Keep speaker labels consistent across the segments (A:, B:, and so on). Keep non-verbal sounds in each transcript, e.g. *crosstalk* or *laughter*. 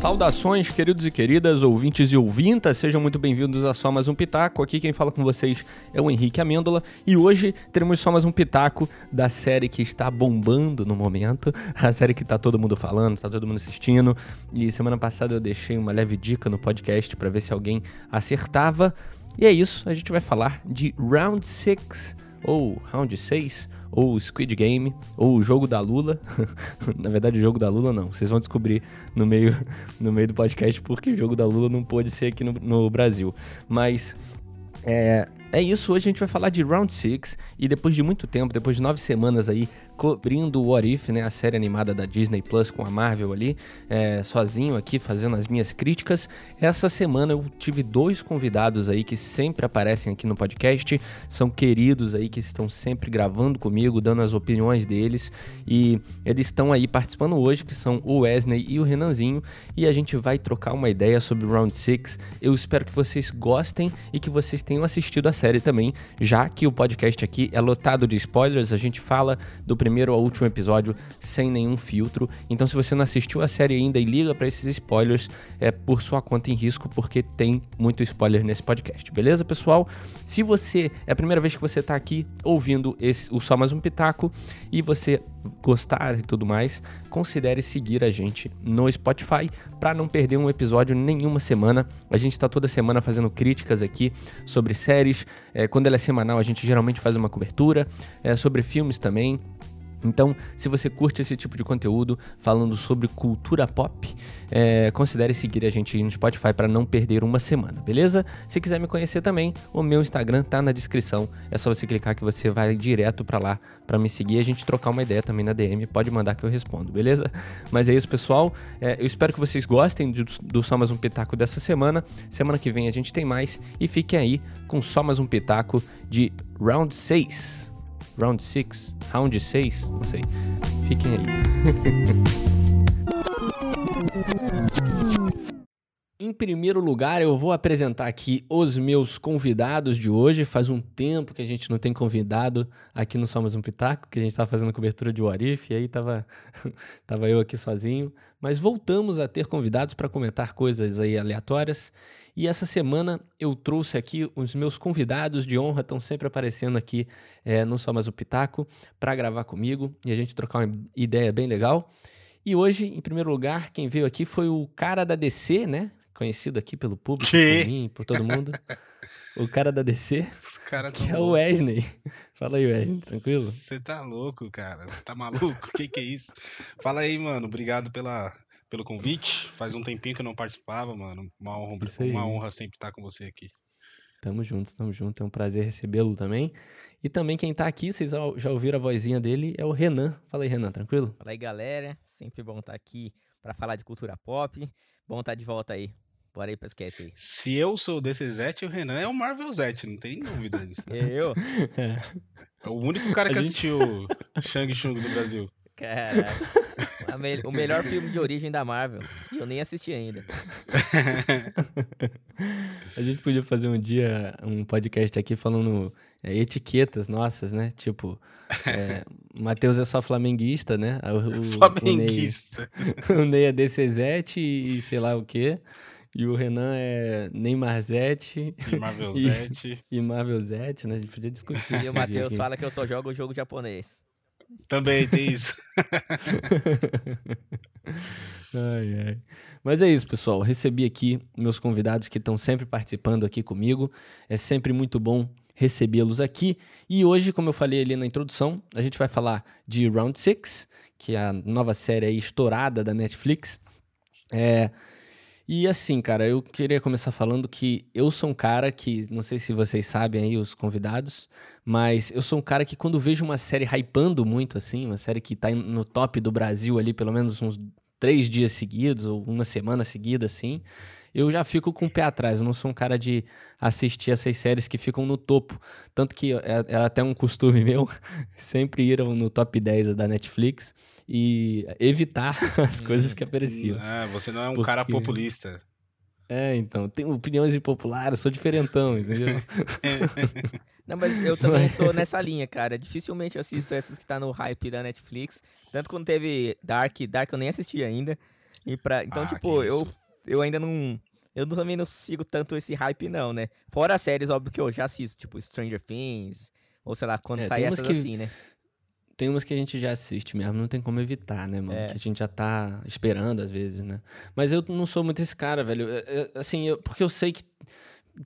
A: Saudações, queridos e queridas, ouvintes e ouvintas, sejam muito bem-vindos a Só Mais Um Pitaco. Aqui quem fala com vocês é o Henrique Amêndola e hoje teremos só mais um pitaco da série que está bombando no momento, *laughs* a série que tá todo mundo falando, tá todo mundo assistindo. E semana passada eu deixei uma leve dica no podcast para ver se alguém acertava. E é isso, a gente vai falar de Round 6 ou Round 6 ou Squid Game, ou o jogo da Lula. *laughs* Na verdade, o jogo da Lula não. Vocês vão descobrir no meio, *laughs* no meio do podcast porque o jogo da Lula não pôde ser aqui no, no Brasil. Mas é, é isso, hoje a gente vai falar de Round 6 e depois de muito tempo, depois de nove semanas aí cobrindo o What If, né, a série animada da Disney Plus com a Marvel ali, é, sozinho aqui fazendo as minhas críticas. Essa semana eu tive dois convidados aí que sempre aparecem aqui no podcast, são queridos aí que estão sempre gravando comigo, dando as opiniões deles e eles estão aí participando hoje, que são o Wesley e o Renanzinho, e a gente vai trocar uma ideia sobre Round 6. Eu espero que vocês gostem e que vocês tenham assistido a série também, já que o podcast aqui é lotado de spoilers, a gente fala do primeiro ao último episódio sem nenhum filtro. Então, se você não assistiu a série ainda e liga para esses spoilers, é por sua conta em risco, porque tem muito spoiler nesse podcast, beleza, pessoal? Se você é a primeira vez que você está aqui ouvindo esse, o Só Mais Um Pitaco e você gostar e tudo mais, considere seguir a gente no Spotify para não perder um episódio nenhuma semana. A gente está toda semana fazendo críticas aqui sobre séries. É, quando ela é semanal, a gente geralmente faz uma cobertura é, sobre filmes também. Então, se você curte esse tipo de conteúdo falando sobre cultura pop, é, considere seguir a gente no Spotify para não perder uma semana, beleza? Se quiser me conhecer também, o meu Instagram tá na descrição. É só você clicar que você vai direto para lá para me seguir e a gente trocar uma ideia também na DM. Pode mandar que eu respondo, beleza? Mas é isso, pessoal. É, eu espero que vocês gostem do, do Só Mais Um Pitaco dessa semana. Semana que vem a gente tem mais e fiquem aí com Só Mais Um Pitaco de Round 6. Round 6, Round 6, não sei. Fiquem aí. *laughs* Em primeiro lugar, eu vou apresentar aqui os meus convidados de hoje. Faz um tempo que a gente não tem convidado aqui no Somos um Pitaco, que a gente estava fazendo cobertura de Warif, e aí tava, *laughs* tava eu aqui sozinho. Mas voltamos a ter convidados para comentar coisas aí aleatórias. E essa semana eu trouxe aqui os meus convidados de honra, estão sempre aparecendo aqui é, no Só Mais um Pitaco, para gravar comigo e a gente trocar uma ideia bem legal. E hoje, em primeiro lugar, quem veio aqui foi o cara da DC, né? Conhecido aqui pelo público, por mim, por todo mundo. o cara da DC, cara que é o Wesley. *laughs* Fala aí, Wesley, tranquilo?
B: Você tá louco, cara? Você tá maluco? O que que é isso? Fala aí, mano. Obrigado pela, pelo convite. Faz um tempinho que eu não participava, mano. Uma honra, uma honra sempre estar com você aqui.
A: Tamo junto, tamo junto. É um prazer recebê-lo também. E também quem tá aqui, vocês já ouviram a vozinha dele, é o Renan. Fala aí, Renan, tranquilo?
C: Fala aí, galera. Sempre bom estar aqui para falar de cultura pop. Bom estar de volta aí. Bora aí pra sketch aí.
B: Se eu sou o DC7, o Renan é o Marvel Zete, não tem dúvida disso.
C: Né? Eu? *laughs*
B: É o único cara que gente... assistiu *laughs* Shang Chung no Brasil.
C: Caraca. Me... O melhor filme de origem da Marvel. E eu nem assisti ainda. *laughs*
A: a gente podia fazer um dia um podcast aqui falando é, etiquetas nossas, né? Tipo, é, *laughs* Matheus é só flamenguista, né?
B: O, flamenguista.
A: O Ney, o Ney é DCZ e sei lá o quê. E o Renan é Neymarzete.
B: E Marvelzete. *laughs*
A: E, e Marvelzete, né? A gente podia discutir.
C: E o Matheus fala que eu só jogo o jogo japonês.
B: Também tem isso. *laughs*
A: ai, ai. Mas é isso, pessoal. Recebi aqui meus convidados que estão sempre participando aqui comigo. É sempre muito bom recebê-los aqui. E hoje, como eu falei ali na introdução, a gente vai falar de Round 6, que é a nova série estourada da Netflix. É, e assim, cara, eu queria começar falando que eu sou um cara que, não sei se vocês sabem aí, os convidados, mas eu sou um cara que quando vejo uma série hypando muito, assim, uma série que tá no top do Brasil ali, pelo menos uns três dias seguidos, ou uma semana seguida, assim, eu já fico com o pé atrás. Eu não sou um cara de assistir essas séries que ficam no topo. Tanto que é, é até um costume *laughs* meu sempre ir no top 10 da Netflix e evitar *laughs* as coisas que apareciam.
B: Ah, você não é um Porque... cara populista.
A: É, então, tenho opiniões impopulares, sou diferentão, entendeu? *laughs*
C: Não, mas eu também sou *laughs* nessa linha, cara. Dificilmente eu assisto essas que tá no hype da Netflix. Tanto quando teve Dark, Dark eu nem assisti ainda. E pra, então,
B: Ah,
C: tipo, eu,
B: isso.
C: eu ainda não. Eu também não sigo tanto esse hype, não, né? Fora as séries, óbvio que eu já assisto, tipo Stranger Things, ou sei lá, quando
A: É,
C: sai essas
A: que-
C: assim, né?
A: Tem umas que a gente já assiste mesmo, não tem como evitar, né, mano?
C: É.
A: Que a gente já tá esperando às vezes, né? Mas eu não sou muito esse cara, velho. É, é, Assim, eu- porque eu sei que,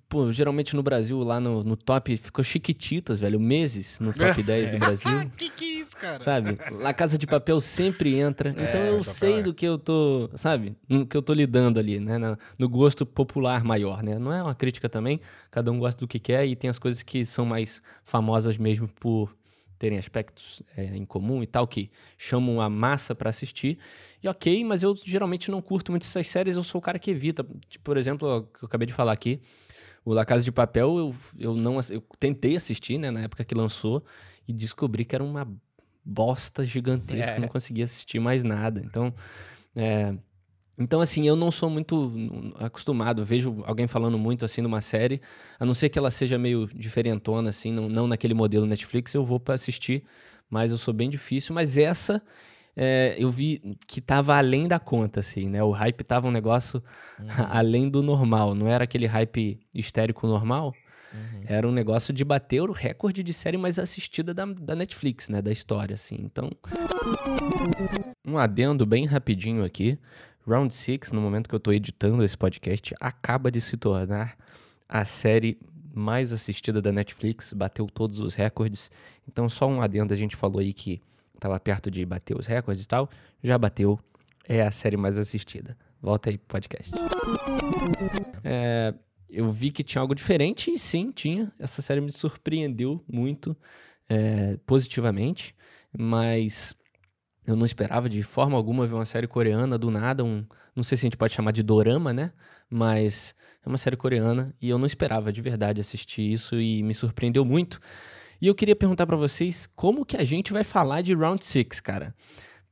A: pô, geralmente no Brasil, lá no, no top, ficou Chiquititas, velho, meses no top *laughs* 10 do Brasil. *laughs*
B: que que é isso, cara?
A: Sabe? La Casa de Papel sempre entra. então eu sei
B: é.
A: do que eu tô, sabe? No que eu tô lidando ali, né? Na- no gosto popular maior, né? Não é uma crítica também. Cada um gosta do que quer e tem as coisas que são mais famosas mesmo por terem aspectos é, em comum e tal, que chamam a massa pra assistir. E ok, mas eu geralmente não curto muito essas séries, eu sou o cara que evita. Tipo, por exemplo, que eu acabei de falar aqui, o La Casa de Papel, eu, eu não eu tentei assistir, né, na época que lançou, e descobri que era uma bosta gigantesca,
C: É.
A: não conseguia assistir mais nada. Então, é, então assim, eu não sou muito acostumado, vejo alguém falando muito assim numa série, a não ser que ela seja meio diferentona assim, não, não naquele modelo Netflix, eu vou pra assistir, mas eu sou bem difícil, mas essa é, eu vi que tava além da conta, assim, né? O hype tava um negócio *laughs* além do normal, não era aquele hype histérico normal,
C: Uhum.
A: era um negócio de bater o recorde de série mais assistida da, da Netflix, né? Da história, assim. Então. Um adendo bem rapidinho aqui. Round 6, no momento que eu tô editando esse podcast, acaba de se tornar a série mais assistida da Netflix, bateu todos os recordes. Então, só um adendo, a gente falou aí que tava perto de bater os recordes e tal. Já bateu, é a série mais assistida. Volta aí pro podcast. É, eu vi que tinha algo diferente e sim, tinha. Essa série me surpreendeu muito é, positivamente, mas eu não esperava de forma alguma ver uma série coreana do nada, um, não sei se a gente pode chamar de dorama, né? Mas é uma série coreana e eu não esperava de verdade assistir isso e me surpreendeu muito. E eu queria perguntar pra vocês como que a gente vai falar de Round 6, cara.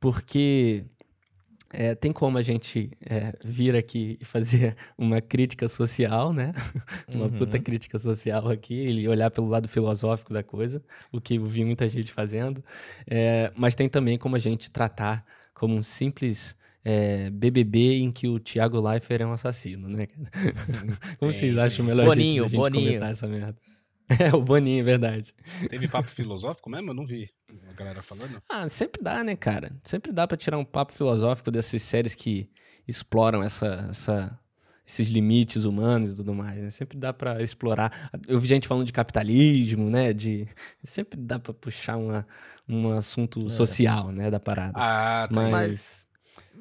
A: Porque é, tem como a gente é, vir aqui e fazer *laughs* uma crítica social, né? *laughs* uma
C: Uhum.
A: puta crítica social aqui, e olhar pelo lado filosófico da coisa, o que eu vi muita gente fazendo. É, mas tem também como a gente tratar como um simples é, BBB em que o Thiago Leifert é um assassino, né, cara? *laughs* Como vocês acham melhor
C: Boninho,
A: da gente
C: Boninho.
A: comentar essa merda? *laughs* É, o Boninho, é verdade.
B: Teve papo filosófico mesmo? Eu não vi a galera falando.
A: Ah, sempre dá, né, cara? Sempre dá pra tirar um papo filosófico dessas séries que exploram essa, essa, esses limites humanos e tudo mais, né? Sempre dá pra explorar. Eu vi gente falando de capitalismo, né? De sempre dá pra puxar uma, um assunto social, né, da parada.
B: Ah, tá.
A: mas,
C: Mas-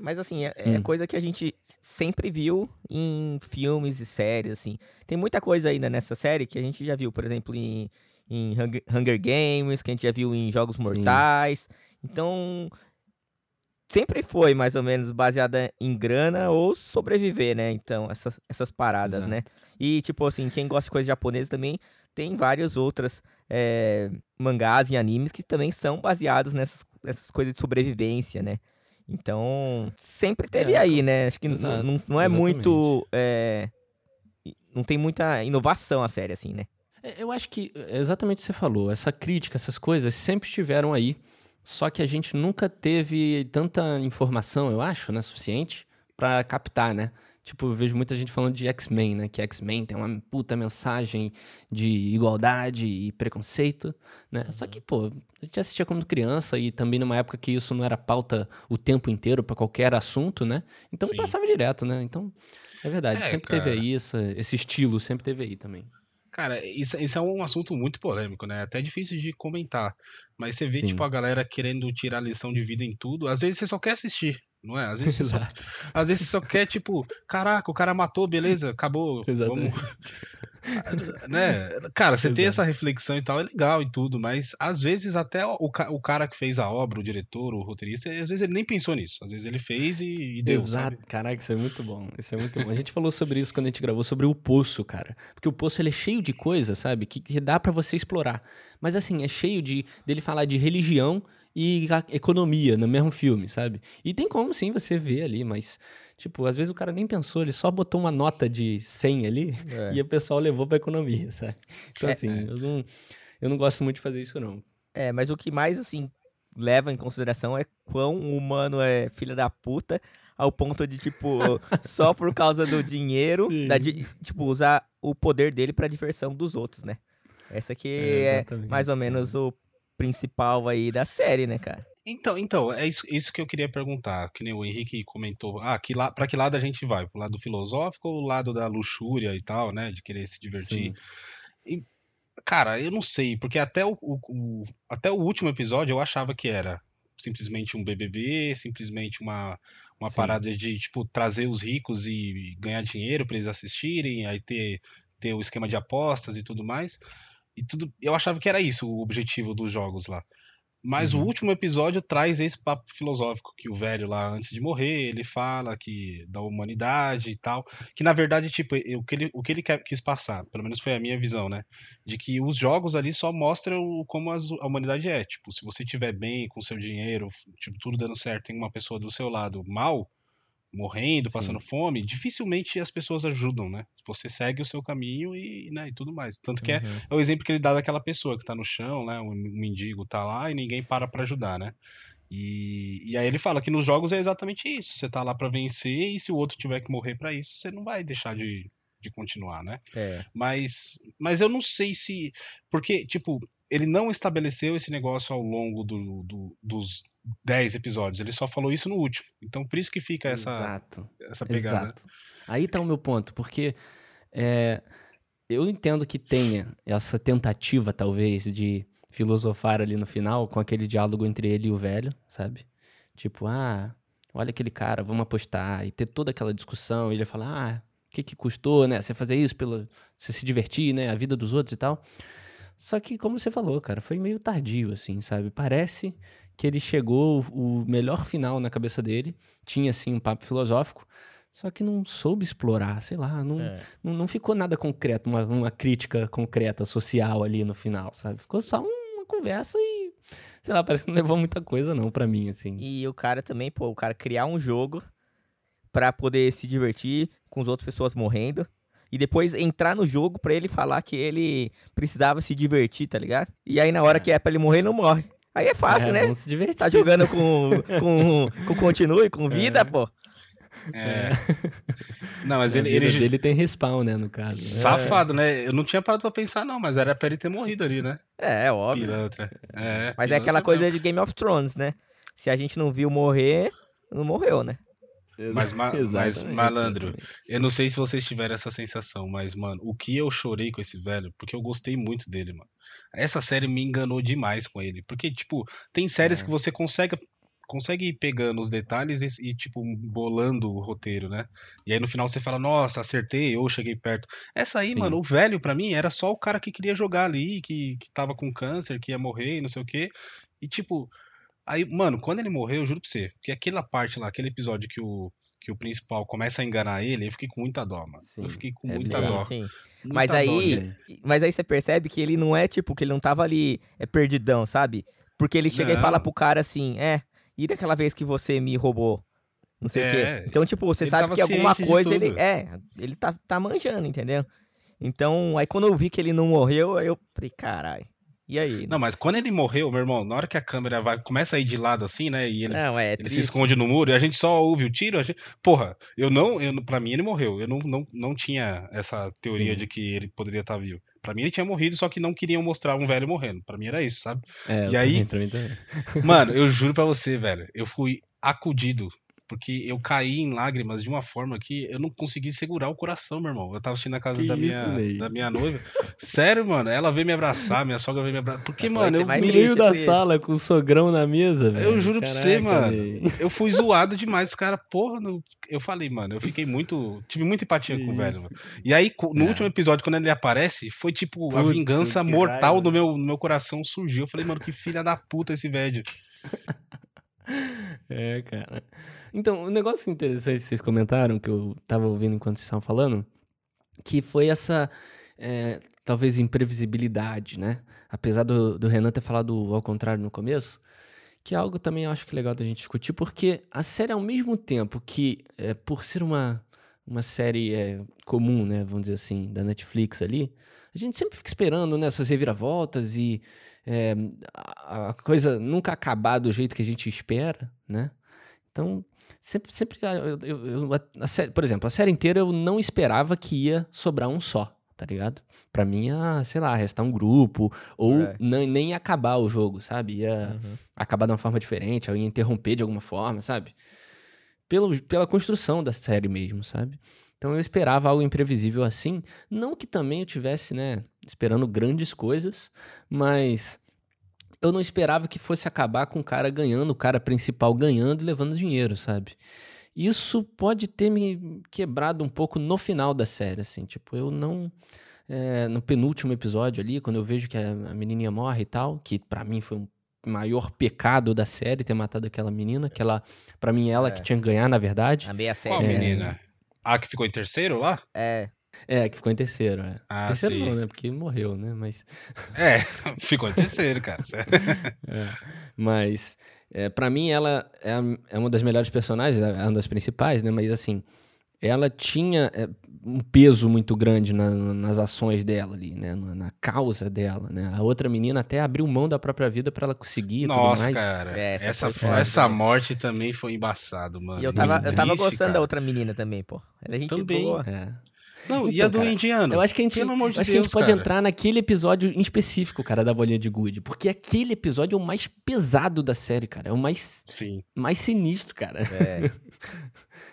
C: Mas assim, é, é
A: Hum.
C: coisa que a gente sempre viu em filmes e séries, assim. Tem muita coisa ainda nessa série que a gente já viu, por exemplo, em, em Hunger, Games, que a gente já viu em Jogos
A: Sim.
C: Mortais. Então, sempre foi mais ou menos baseada em grana ou sobreviver, né? Então, essas, essas paradas, né?
A: Exato.
C: E, tipo assim, quem gosta de coisa japonesa também tem várias outras é, mangás e animes que também são baseados nessas, nessas coisas de sobrevivência, né? Então, sempre teve
A: É,
C: aí, né? Acho que
A: exato,
C: não, não é muito. é, não tem muita inovação a série, assim, né?
A: É, Eu acho que é exatamente o que você falou. Essa crítica, essas coisas sempre estiveram aí. Só que a gente nunca teve tanta informação, eu acho, né? Suficiente pra captar, né? Tipo, eu vejo muita gente falando de X-Men, né? Que X-Men tem uma puta mensagem de igualdade e preconceito, né? Só que, pô, a gente assistia quando criança e também numa época que isso não era pauta o tempo inteiro pra qualquer assunto, né? Então
B: Sim.
A: passava direto, né? Então, é verdade,
B: É,
A: sempre teve
B: cara.
A: aí essa, esse estilo, sempre teve aí também.
B: Cara, isso, isso é um assunto muito polêmico, né? Até difícil de comentar. Mas você vê,
A: Sim.
B: tipo, a galera querendo tirar lição de vida em tudo. Às vezes você só quer assistir, não é? Às *laughs* vezes você só, às vezes só quer, tipo, caraca, o cara matou, beleza, acabou.
A: Exatamente.
B: Vamos... *laughs* né? Cara, você ter
A: Exato.
B: essa reflexão e tal é legal e tudo, mas às vezes até o, o cara que fez a obra, o diretor, o roteirista, às vezes ele nem pensou nisso. Às vezes ele fez e, e deu,
A: Exato,
B: sabe?
A: caraca, isso é muito bom. Isso é muito bom. A gente falou sobre isso quando a gente gravou sobre o poço, cara. Porque o poço ele é cheio de coisa, sabe? Que, que dá pra você explorar. Mas assim, é cheio de dele falar de religião e a- economia no mesmo filme, sabe? E tem como sim você ver ali, mas tipo, às vezes o cara nem pensou, ele só botou uma nota de 100 ali
C: É. *laughs*
A: e o pessoal levou pra economia, sabe? Então
C: É,
A: assim, eu não Eu não gosto muito de fazer isso, não.
C: É, mas o que mais, assim, leva em consideração é quão humano é filha da puta ao ponto de, tipo, *laughs* só por causa do dinheiro, da, tipo, usar o poder dele pra diversão dos outros, né? Essa aqui é, é mais ou menos o principal aí da série, né, cara?
B: Então, então, é isso, isso que eu queria perguntar, que nem o Henrique comentou. Ah, que la, pra que lado a gente vai? Pro lado filosófico ou o lado da luxúria e tal, né? De querer se divertir? E, cara, eu não sei, porque até o, o, o, até o último episódio eu achava que era simplesmente um BBB, simplesmente uma, uma parada de, tipo, trazer os ricos e ganhar dinheiro para eles assistirem, aí ter, ter o esquema de apostas e tudo mais. E tudo, eu achava que era isso o objetivo dos jogos lá. Mas uhum. o último episódio traz esse papo filosófico que o velho lá, antes de morrer, ele fala que da humanidade e tal. Que na verdade, tipo, o que ele, o que ele quis passar, pelo menos foi a minha visão, né? De que os jogos ali só mostram como a humanidade é. Tipo, se você tiver bem com seu dinheiro, tipo, tudo dando certo, tem uma pessoa do seu lado mal, morrendo, passando Sim. fome, dificilmente as pessoas ajudam, né? Você segue o seu caminho e, né, e tudo mais. Tanto que é, uhum. é, é, o exemplo que ele dá daquela pessoa que tá no chão, né? Um mendigo tá lá e ninguém para para ajudar, né? E, e aí ele fala que nos jogos é exatamente isso. Você tá lá para vencer e se o outro tiver que morrer para isso, você não vai deixar de, de continuar, né?
C: É.
B: Mas, mas eu não sei se. Porque, tipo, ele não estabeleceu esse negócio ao longo do, do, dos 10 episódios. Ele só falou isso no último. Então, por isso que fica essa,
A: Exato.
B: essa pegada. Exato.
A: Aí tá o meu ponto, porque é, eu entendo que tenha essa tentativa, talvez, de filosofar ali no final com aquele diálogo entre ele e o velho, sabe? Tipo, ah, olha aquele cara, vamos apostar. E ter toda aquela discussão. E ele falar, ah, o que que custou, né? Você fazer isso, pelo, você se divertir, né? A vida dos outros e tal. Só que, como você falou, cara, foi meio tardio, assim, sabe? Parece que ele chegou o melhor final na cabeça dele, tinha assim um papo filosófico, só que não soube explorar, sei lá, não, é. não, não, ficou nada concreto, uma, uma crítica concreta social ali no final, sabe? Ficou só uma conversa e, sei lá, parece que não levou muita coisa não para mim, assim.
C: E o cara também, pô, o cara criar um jogo para poder se divertir com as outras pessoas morrendo e depois entrar no jogo para ele falar que ele precisava se divertir, tá ligado? E aí na hora é. que é pra ele morrer, ele não morre. Aí é fácil, é, né? Vamos se divertir. Tá jogando com, com, com continue, com vida, é. pô.
B: É. Não, mas
A: ele.
B: ele
A: dele tem respawn, né, no caso.
B: Safado, é. né? Eu não tinha parado pra pensar, não, mas era pra ele ter morrido ali, né?
C: É, é óbvio. Pilantra. É, mas é aquela coisa de Game of Thrones, né? Se a gente não viu morrer, não morreu, né?
B: Mas, ma *laughs* mas malandro, eu não sei se vocês tiveram essa sensação, mas, mano, o que eu chorei com esse velho, porque eu gostei muito dele, mano. Essa série me enganou demais com ele. Porque, tipo, tem séries é. que você consegue consegue ir pegando os detalhes e, e, tipo, bolando o roteiro, né? E aí no final você fala, nossa, acertei ou cheguei perto. Essa aí, Sim. mano, o velho para mim era só o cara que queria jogar ali, que, que tava com câncer, que ia morrer e não sei o quê. E tipo, Aí, mano, quando ele morreu, eu juro pra você, que aquela parte lá, aquele episódio que o, que o principal começa a enganar ele, eu fiquei com muita dó, mano. Sim, eu fiquei com é muita dó. Sim.
C: Muita mas aí, mas aí você percebe que ele não é tipo, que ele não tava ali é perdidão, sabe? Porque ele chega não. e fala pro cara assim, é, e daquela vez que você me roubou? Não sei é, o quê. É, então, tipo, você sabe que alguma coisa ele. É, ele tá, tá manjando, entendeu? Então, aí quando eu vi que ele não morreu, eu falei, caralho. E aí?
B: Não, mas quando ele morreu, meu irmão, na hora que a câmera vai, começa a ir de lado assim, né? E ele, não, é ele se esconde no muro e a gente só ouve o tiro. Gente, porra, eu não. Eu, pra mim ele morreu. Eu não, não, não tinha essa teoria Sim. de que ele poderia estar tá vivo. Pra mim ele tinha morrido, só que não queriam mostrar um velho morrendo. Pra mim era isso, sabe?
A: É, e aí. Também, também, também. *laughs*
B: Mano, eu juro pra você, velho. Eu fui acudido porque eu caí em lágrimas de uma forma que eu não consegui segurar o coração, meu irmão. Eu tava assistindo na casa da, minha, da minha noiva. Sério, mano, ela veio me abraçar, minha sogra veio me abraçar. Porque, mano, eu.
A: No meio da sala com o sogrão na mesa, velho.
B: Eu juro Caraca, pra você, mano. Eu fui zoado demais. Os caras, porra, no... eu falei, mano, eu fiquei muito. Tive muita empatia com o velho, mano. E aí, no é. último episódio, quando ele aparece, foi tipo puta, a vingança mortal do meu, no meu coração surgiu. Eu falei, mano, que filha da puta esse velho. *laughs*
A: É, cara. Então, um negócio interessante que vocês comentaram, que eu tava ouvindo enquanto vocês estavam falando, que foi essa, é, talvez, imprevisibilidade, né? Apesar do, do Renan ter falado ao contrário no começo, que é algo também eu acho que é legal da gente discutir, porque a série, ao mesmo tempo que, é, por ser uma, uma série é, comum, né? Vamos dizer assim, da Netflix ali, a gente sempre fica esperando nessas né, reviravoltas e é, a coisa nunca acabar do jeito que a gente espera, né? Então, sempre, sempre eu, eu, eu, a série, por exemplo, a série inteira eu não esperava que ia sobrar um só, tá ligado? Pra mim ia, sei lá, restar um grupo, ou é. nem acabar o jogo, sabe? Ia uhum. acabar de uma forma diferente, ou ia interromper de alguma forma, sabe? Pelo, pela construção da série mesmo, sabe? Então eu esperava algo imprevisível assim. Não que também eu tivesse, né, esperando grandes coisas, mas eu não esperava que fosse acabar com o cara ganhando, o cara principal ganhando e levando dinheiro, sabe? Isso pode ter me quebrado um pouco no final da série, assim. Tipo, eu não. É, no penúltimo episódio ali, quando eu vejo que a, menininha morre e tal, que para mim foi um maior pecado da série ter matado aquela menina, que ela, para mim, ela é. que tinha que ganhar, na verdade.
C: A meia série.
B: Qual menina? Ah, que ficou em terceiro lá?
C: É.
A: É, que ficou em terceiro, é. Ah, terceiro sim. não, né? Porque morreu, né? Mas. *laughs*
B: É, ficou em terceiro, cara. *laughs*
A: é. Mas, é, para mim, ela é, é uma das melhores personagens, é uma das principais, né? Mas, assim, ela tinha é, um peso muito grande na, nas ações dela ali, né? Na, na, causa dela, né? A outra menina até abriu mão da própria vida para ela conseguir
B: Nossa,
A: tudo
B: mais. cara. É, essa, essa, essa morte também foi embaçado, mano.
C: E eu tava, eu tava gostando cara. da outra menina também, pô. Ela é gente
B: também.
C: boa.
B: É. Não, então, e a do cara, indiano?
A: Eu acho que a gente, Pelo amor de acho Deus, que a gente pode entrar naquele episódio em específico, cara, da bolinha de gude. Porque aquele episódio é o mais pesado da série, cara. É o mais,
B: Sim.
A: mais sinistro, cara. É.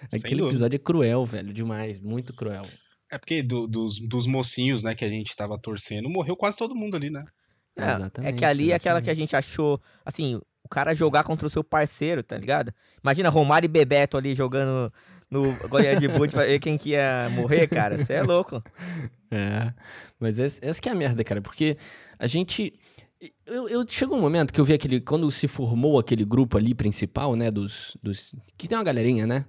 A: *laughs* aquele episódio é cruel, velho, demais. Muito cruel.
B: É porque do, dos, dos mocinhos, né, que a gente tava torcendo, morreu quase todo mundo ali, né?
C: É, exatamente, é que ali é aquela que a gente achou, assim, o cara jogar contra o seu parceiro, tá ligado? Imagina Romário e Bebeto ali jogando no goleiro de boot pra ver quem que ia morrer, cara. Você é louco.
A: É, mas essa, essa que é a merda, cara, porque a gente. Eu, eu chegou um momento que eu vi aquele. Quando se formou aquele grupo ali principal, né? Dos. dos que tem uma galerinha, né?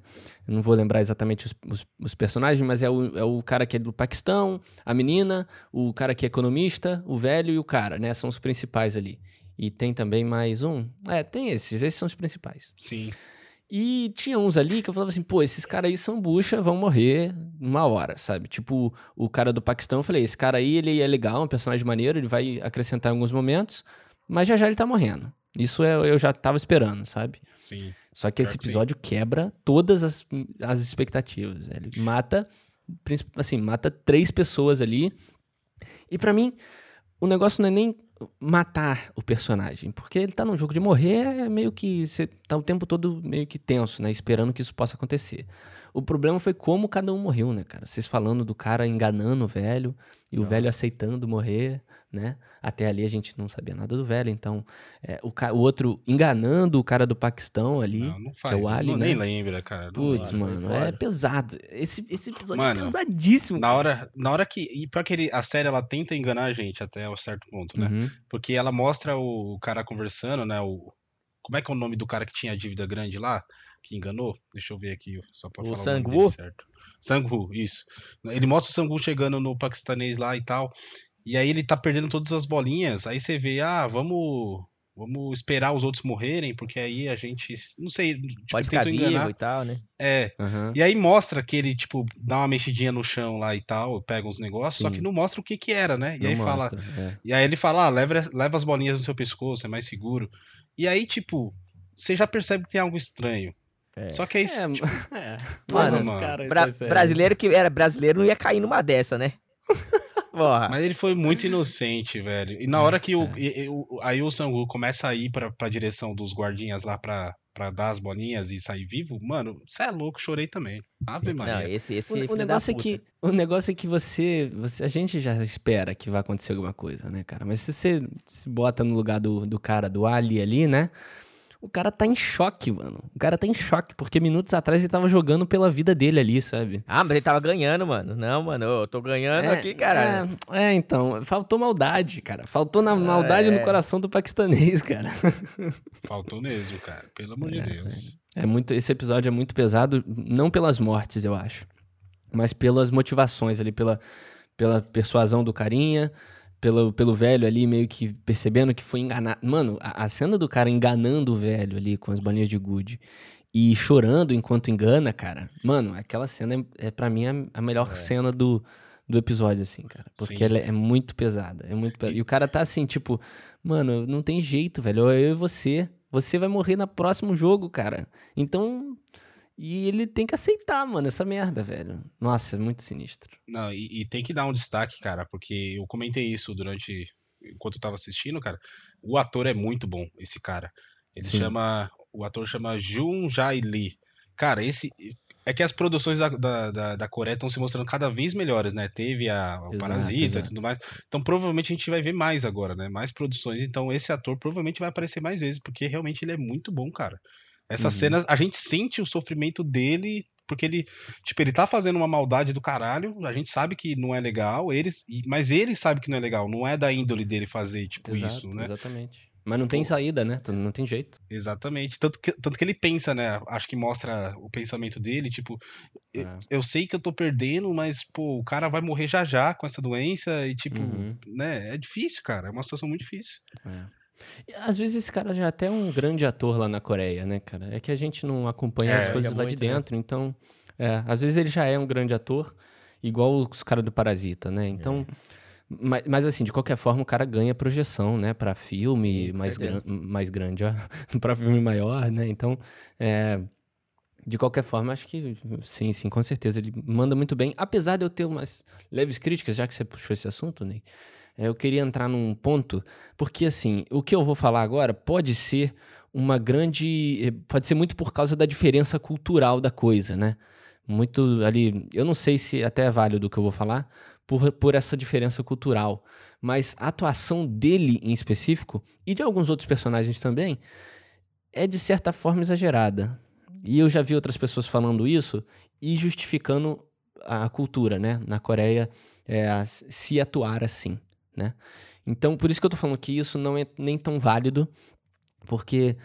A: Eu não vou lembrar exatamente os, os, os, personagens, mas é o, é o cara que é do Paquistão, a menina, o cara que é economista, o velho e o cara, né? São os principais ali. E tem também mais um. É, tem esses. Esses são os principais.
B: Sim.
A: E tinha uns ali que eu falava assim, pô, esses caras aí são bucha, vão morrer uma hora, sabe? Tipo, o cara do Paquistão, eu falei, esse cara aí, ele é legal, um personagem maneiro, ele vai acrescentar em alguns momentos, mas já já ele tá morrendo. Isso eu, eu já tava esperando, sabe?
B: Sim.
A: Só que esse episódio que quebra todas as, as expectativas. Ele mata, assim, mata três pessoas ali. E para mim, o negócio não é nem matar o personagem, porque ele tá num jogo de morrer, é meio que você tá o tempo todo meio que tenso, né, esperando que isso possa acontecer. O problema foi como cada um morreu, né, cara? Vocês falando do cara enganando o velho e Nossa. o velho aceitando morrer, né? Até ali a gente não sabia nada do velho, então é, o, o, outro enganando o cara do Paquistão ali, não, não faz, que é o Ali,
B: não,
A: né?
B: Nem lembra, cara.
A: Putz, mano, é pesado. Esse, esse episódio é mano, é pesadíssimo.
B: Na hora, na hora que e para que a série ela tenta enganar a gente até um certo ponto, né? Uhum. Porque ela mostra o cara conversando, né? O como é que é o nome do cara que tinha dívida grande lá? Que enganou. Deixa eu ver aqui, só pra o falar Sangwoo? o certo. Sangwoo, isso. Ele mostra o Sangwoo chegando no paquistanês lá e tal. E aí ele tá perdendo todas as bolinhas. Aí você vê, ah, vamos vamos esperar os outros morrerem, porque aí a gente, não sei, tipo,
C: pode ficar enganar. vivo e tal, né?
B: É. Uhum. E aí mostra que ele, tipo, dá uma mexidinha no chão lá e tal, pega uns negócios, Sim. só que não mostra o que que era, né? E não aí mostra, fala, é. e aí ele fala, ah, leva, leva as bolinhas no seu pescoço, é mais seguro. E aí, tipo, você já percebe que tem algo estranho. É. Só que é isso. É, tipo, é.
C: Mano, mano. Cara, Bra brasileiro que era brasileiro não ia cair numa dessa, né? *laughs*
B: Porra. Mas ele foi muito inocente, velho. E na hora que o, é. o aí o Sangu começa a ir pra, pra direção dos guardinhas lá pra, pra dar as bolinhas e sair vivo, mano, você é louco, chorei também. Ave Maria. Não,
C: esse, esse
A: o, o negócio é que o negócio é que você, você, a gente já espera que vai acontecer alguma coisa, né, cara? Mas se você se bota no lugar do, do cara do Ali ali, né? O cara tá em choque, mano. O cara tá em choque, porque minutos atrás ele tava jogando pela vida dele ali, sabe?
C: Ah, mas ele tava ganhando, mano. Não, mano, eu tô ganhando é, aqui, cara.
A: É, é, então. Faltou maldade, cara. Faltou na ah, maldade é. no coração do paquistanês, cara. *laughs*
B: Faltou mesmo, cara. Pelo amor de é, Deus.
A: É. é muito. Esse episódio é muito pesado, não pelas mortes, eu acho. Mas pelas motivações ali, pela, pela persuasão do carinha pelo, pelo velho ali, meio que percebendo que foi enganado. Mano, a, a, cena do cara enganando o velho ali com as balinhas de gude e chorando enquanto engana, cara. Mano, aquela cena é, é para mim a, a melhor é. cena do, do episódio, assim, cara. Porque Sim. ela é, é muito pesada. É muito pesada. E o cara tá assim, tipo, mano, não tem jeito, velho. Eu e você. Você vai morrer no próximo jogo, cara. Então, e ele tem que aceitar, mano, essa merda, velho. Nossa, é muito sinistro.
B: Não, e, e, tem que dar um destaque, cara, porque eu comentei isso durante. Enquanto eu tava assistindo, cara. O ator é muito bom, esse cara. Ele Sim. chama. O ator chama Jun Jai Lee. Cara, esse. É que as produções da, da, da, da Coreia estão se mostrando cada vez melhores, né? Teve a, o exato, Parasita exato. e tudo mais. Então, provavelmente a gente vai ver mais agora, né? Mais produções. Então, esse ator provavelmente vai aparecer mais vezes, porque realmente ele é muito bom, cara. Essas uhum. cenas, a gente sente o sofrimento dele, porque ele, tipo, ele tá fazendo uma maldade do caralho, a gente sabe que não é legal, eles, mas ele sabe que não é legal, não é da índole dele fazer, tipo, Exato, isso, né?
A: Exatamente. Mas não tem saída, né? Não tem jeito.
B: Exatamente. Tanto que, tanto que ele pensa, né? Acho que mostra o pensamento dele, tipo, é. eu sei que eu tô perdendo, mas, pô, o cara vai morrer já já com essa doença e, tipo, uhum. né? É difícil, cara. É uma situação muito difícil. É.
A: Às vezes esse cara já é até um grande ator lá na Coreia, né, cara? É que a gente não acompanha é, as coisas lá muito, de né? dentro, né? então. É, às vezes ele já é um grande ator, igual os caras do Parasita, né? Então. É. Mas, mas, assim, de qualquer forma, o cara ganha projeção, né? Pra filme Sim, mais, gran mais grande, ó. *laughs* pra filme maior, né? Então, é, de qualquer forma, acho que sim, sim, com certeza. Ele manda muito bem. Apesar de eu ter umas leves críticas, já que você puxou esse assunto, Ney. É, eu queria entrar num ponto, porque assim, o que eu vou falar agora pode ser uma grande. Eh, pode ser muito por causa da diferença cultural da coisa, né? Muito ali. Eu não sei se até é válido o que eu vou falar, por, por essa diferença cultural. Mas a atuação dele em específico, e de alguns outros personagens também, é de certa forma exagerada. E eu já vi outras pessoas falando isso e justificando a cultura, né? Na Coreia, é, se atuar assim né? Então, por isso que eu tô falando que isso não é nem tão válido, porque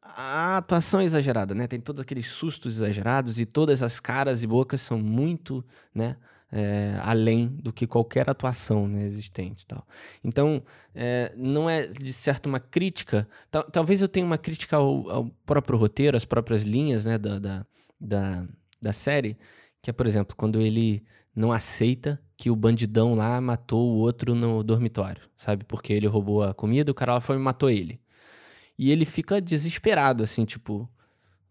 A: a atuação é exagerada, né? Tem todos aqueles sustos exagerados e todas as caras e bocas são muito, né? É, além do que qualquer atuação né, existente tal. Então, é, não é de certo uma crítica. Tal, talvez eu tenha uma crítica ao, ao, próprio roteiro, às próprias linhas né, da, da, da, da série, que é, por exemplo, quando ele não aceita que o bandidão lá matou o outro no dormitório, sabe? Porque ele roubou a comida, o cara lá foi e matou ele. E ele fica desesperado, assim, tipo,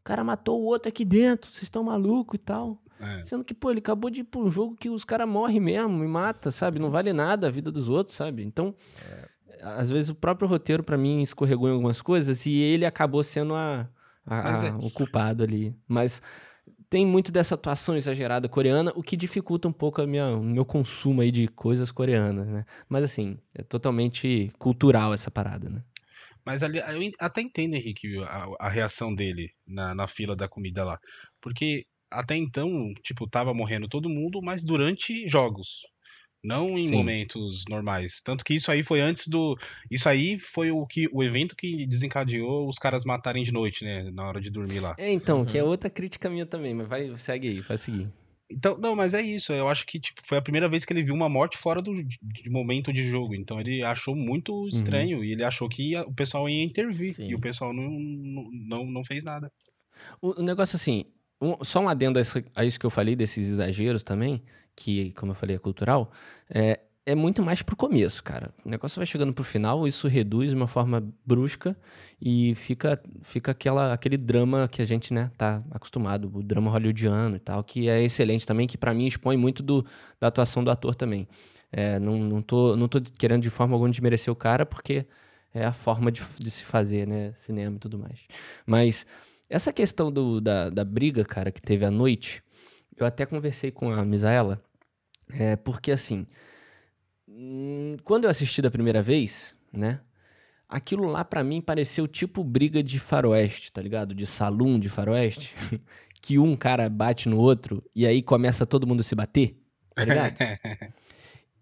A: o cara matou o outro aqui dentro, vocês estão malucos e tal. É. Sendo que, pô, ele acabou de ir pra um jogo que os caras morrem mesmo e mata, sabe? Não vale nada a vida dos outros, sabe? Então, é. às vezes o próprio roteiro, para mim, escorregou em algumas coisas e ele acabou sendo a, a, é o culpado ali. Mas tem muito dessa atuação exagerada coreana, o que dificulta um pouco a minha, o meu consumo aí de coisas coreanas, né? Mas assim, é totalmente cultural essa parada, né?
B: Mas ali, eu até entendo, Henrique, a, a reação dele na, na fila da comida lá. Porque até então, tipo, tava morrendo todo mundo, mas durante jogos. Não em Sim. momentos normais. Tanto que isso aí foi antes do. Isso aí foi o que o evento que desencadeou os caras matarem de noite, né? Na hora de dormir lá.
A: É, então, uhum. que é uhum. outra crítica minha também, mas vai, segue aí, vai seguir.
B: Então, não, mas é isso. Eu acho que tipo, foi a primeira vez que ele viu uma morte fora do de momento de jogo. Então ele achou muito uhum. estranho uhum. e ele achou que ia, o pessoal ia intervir. Sim. E o pessoal não, não, não fez nada.
A: O, o negócio assim, um, só um adendo a isso, a isso que eu falei, desses exageros também que, como eu falei, é cultural, é, é muito mais pro começo, cara. O negócio vai chegando pro final, isso reduz de uma forma brusca e fica, fica aquela, aquele drama que a gente, né, tá acostumado, o drama hollywoodiano e tal, que é excelente também, que para mim expõe muito do, da atuação do ator também. É, não, não, tô, não tô querendo de forma alguma desmerecer o cara, porque é a forma de, de se fazer, né, cinema e tudo mais. Mas essa questão do, da, da briga, cara, que teve à noite eu até conversei com a Misaela, é, porque assim, hum, quando eu assisti da primeira vez, né? Aquilo lá para mim pareceu tipo briga de faroeste, tá ligado? De salão de faroeste. *laughs* que um cara bate no outro e aí começa todo mundo a se bater, tá ligado? *laughs*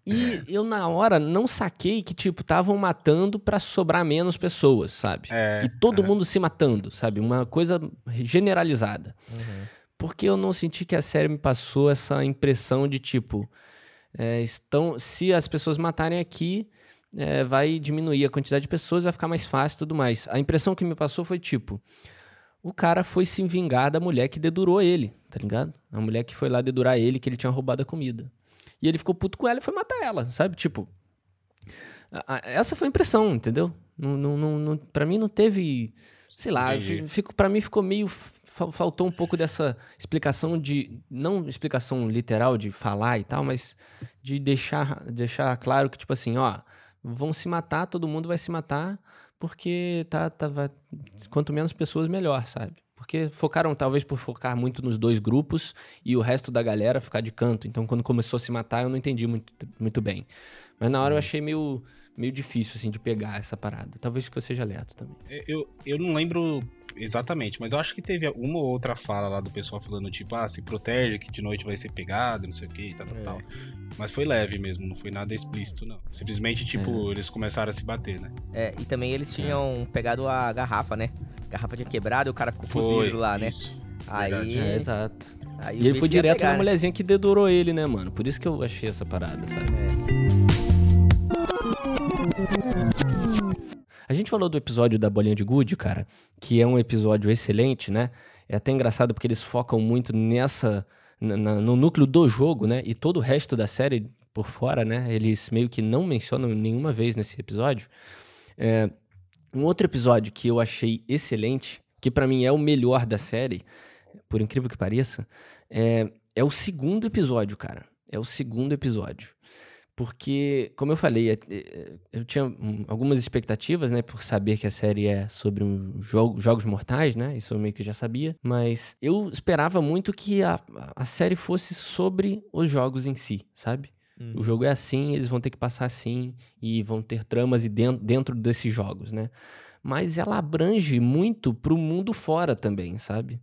A: E eu, na hora, não saquei que, tipo, estavam matando para sobrar menos pessoas, sabe? É, e todo é. mundo se matando, sabe? Uma coisa generalizada. Uhum porque eu não senti que a série me passou essa impressão de tipo. é, estão. Se as pessoas matarem aqui, é, vai diminuir a quantidade de pessoas, vai ficar mais fácil e tudo mais. A impressão que me passou foi tipo. O cara foi se vingar da mulher que dedurou ele, tá ligado? A mulher que foi lá dedurar ele, que ele tinha roubado a comida. E ele ficou puto com ela e foi matar ela, sabe? Tipo. essa foi a impressão, entendeu? Não, não, não, não, pra mim não teve. Sei lá, fico, pra mim ficou meio. Faltou um pouco dessa explicação de. Não explicação literal de falar e tal, mas de deixar, deixar claro que, tipo assim, ó vão se matar, todo mundo vai se matar, porque tá, tá, vai, quanto menos pessoas, melhor, sabe? Porque focaram, talvez por focar muito nos dois grupos e o resto da galera ficar de canto. Então, quando começou a se matar, eu não entendi muito, muito bem. Mas na hora eu uhum. achei meio, meio difícil, assim, de pegar essa parada. Talvez que eu seja lerdo também.
B: Eu, eu não lembro Exatamente, mas eu acho que teve uma ou outra fala lá do pessoal falando, tipo, ah, se protege que de noite vai ser pegado, não sei o que, tal, tal, é. tal. Mas foi leve mesmo, não foi nada explícito, não. Simplesmente, tipo, é. eles começaram a se bater, né?
C: É, e também eles tinham é. pegado a garrafa, né? A garrafa tinha quebrado e o cara ficou fugindo lá, né?
B: Isso.
C: Aí.
A: É, exato. Aí e ele foi direto pegar, na né? mulherzinha que dedurou ele, né, mano? Por isso que eu achei essa parada, sabe? É. A gente falou do episódio da bolinha de gude, cara, que é um episódio excelente, né? É até engraçado porque eles focam muito nessa. Na, no núcleo do jogo, né? E todo o resto da série por fora, né? Eles meio que não mencionam nenhuma vez nesse episódio. É, um outro episódio que eu achei excelente, que para mim é o melhor da série, por incrível que pareça, é, é o segundo episódio, cara. É o segundo episódio porque, como eu falei, é, é, eu tinha algumas expectativas, né, por saber que a série é sobre um jogo, jogos mortais, né, isso eu meio que já sabia, mas eu esperava muito que a, a série fosse sobre os jogos em si, sabe? Hum. O jogo é assim, eles vão ter que passar assim e vão ter tramas dentro, dentro desses jogos, né? Mas ela abrange muito pro mundo fora também, sabe?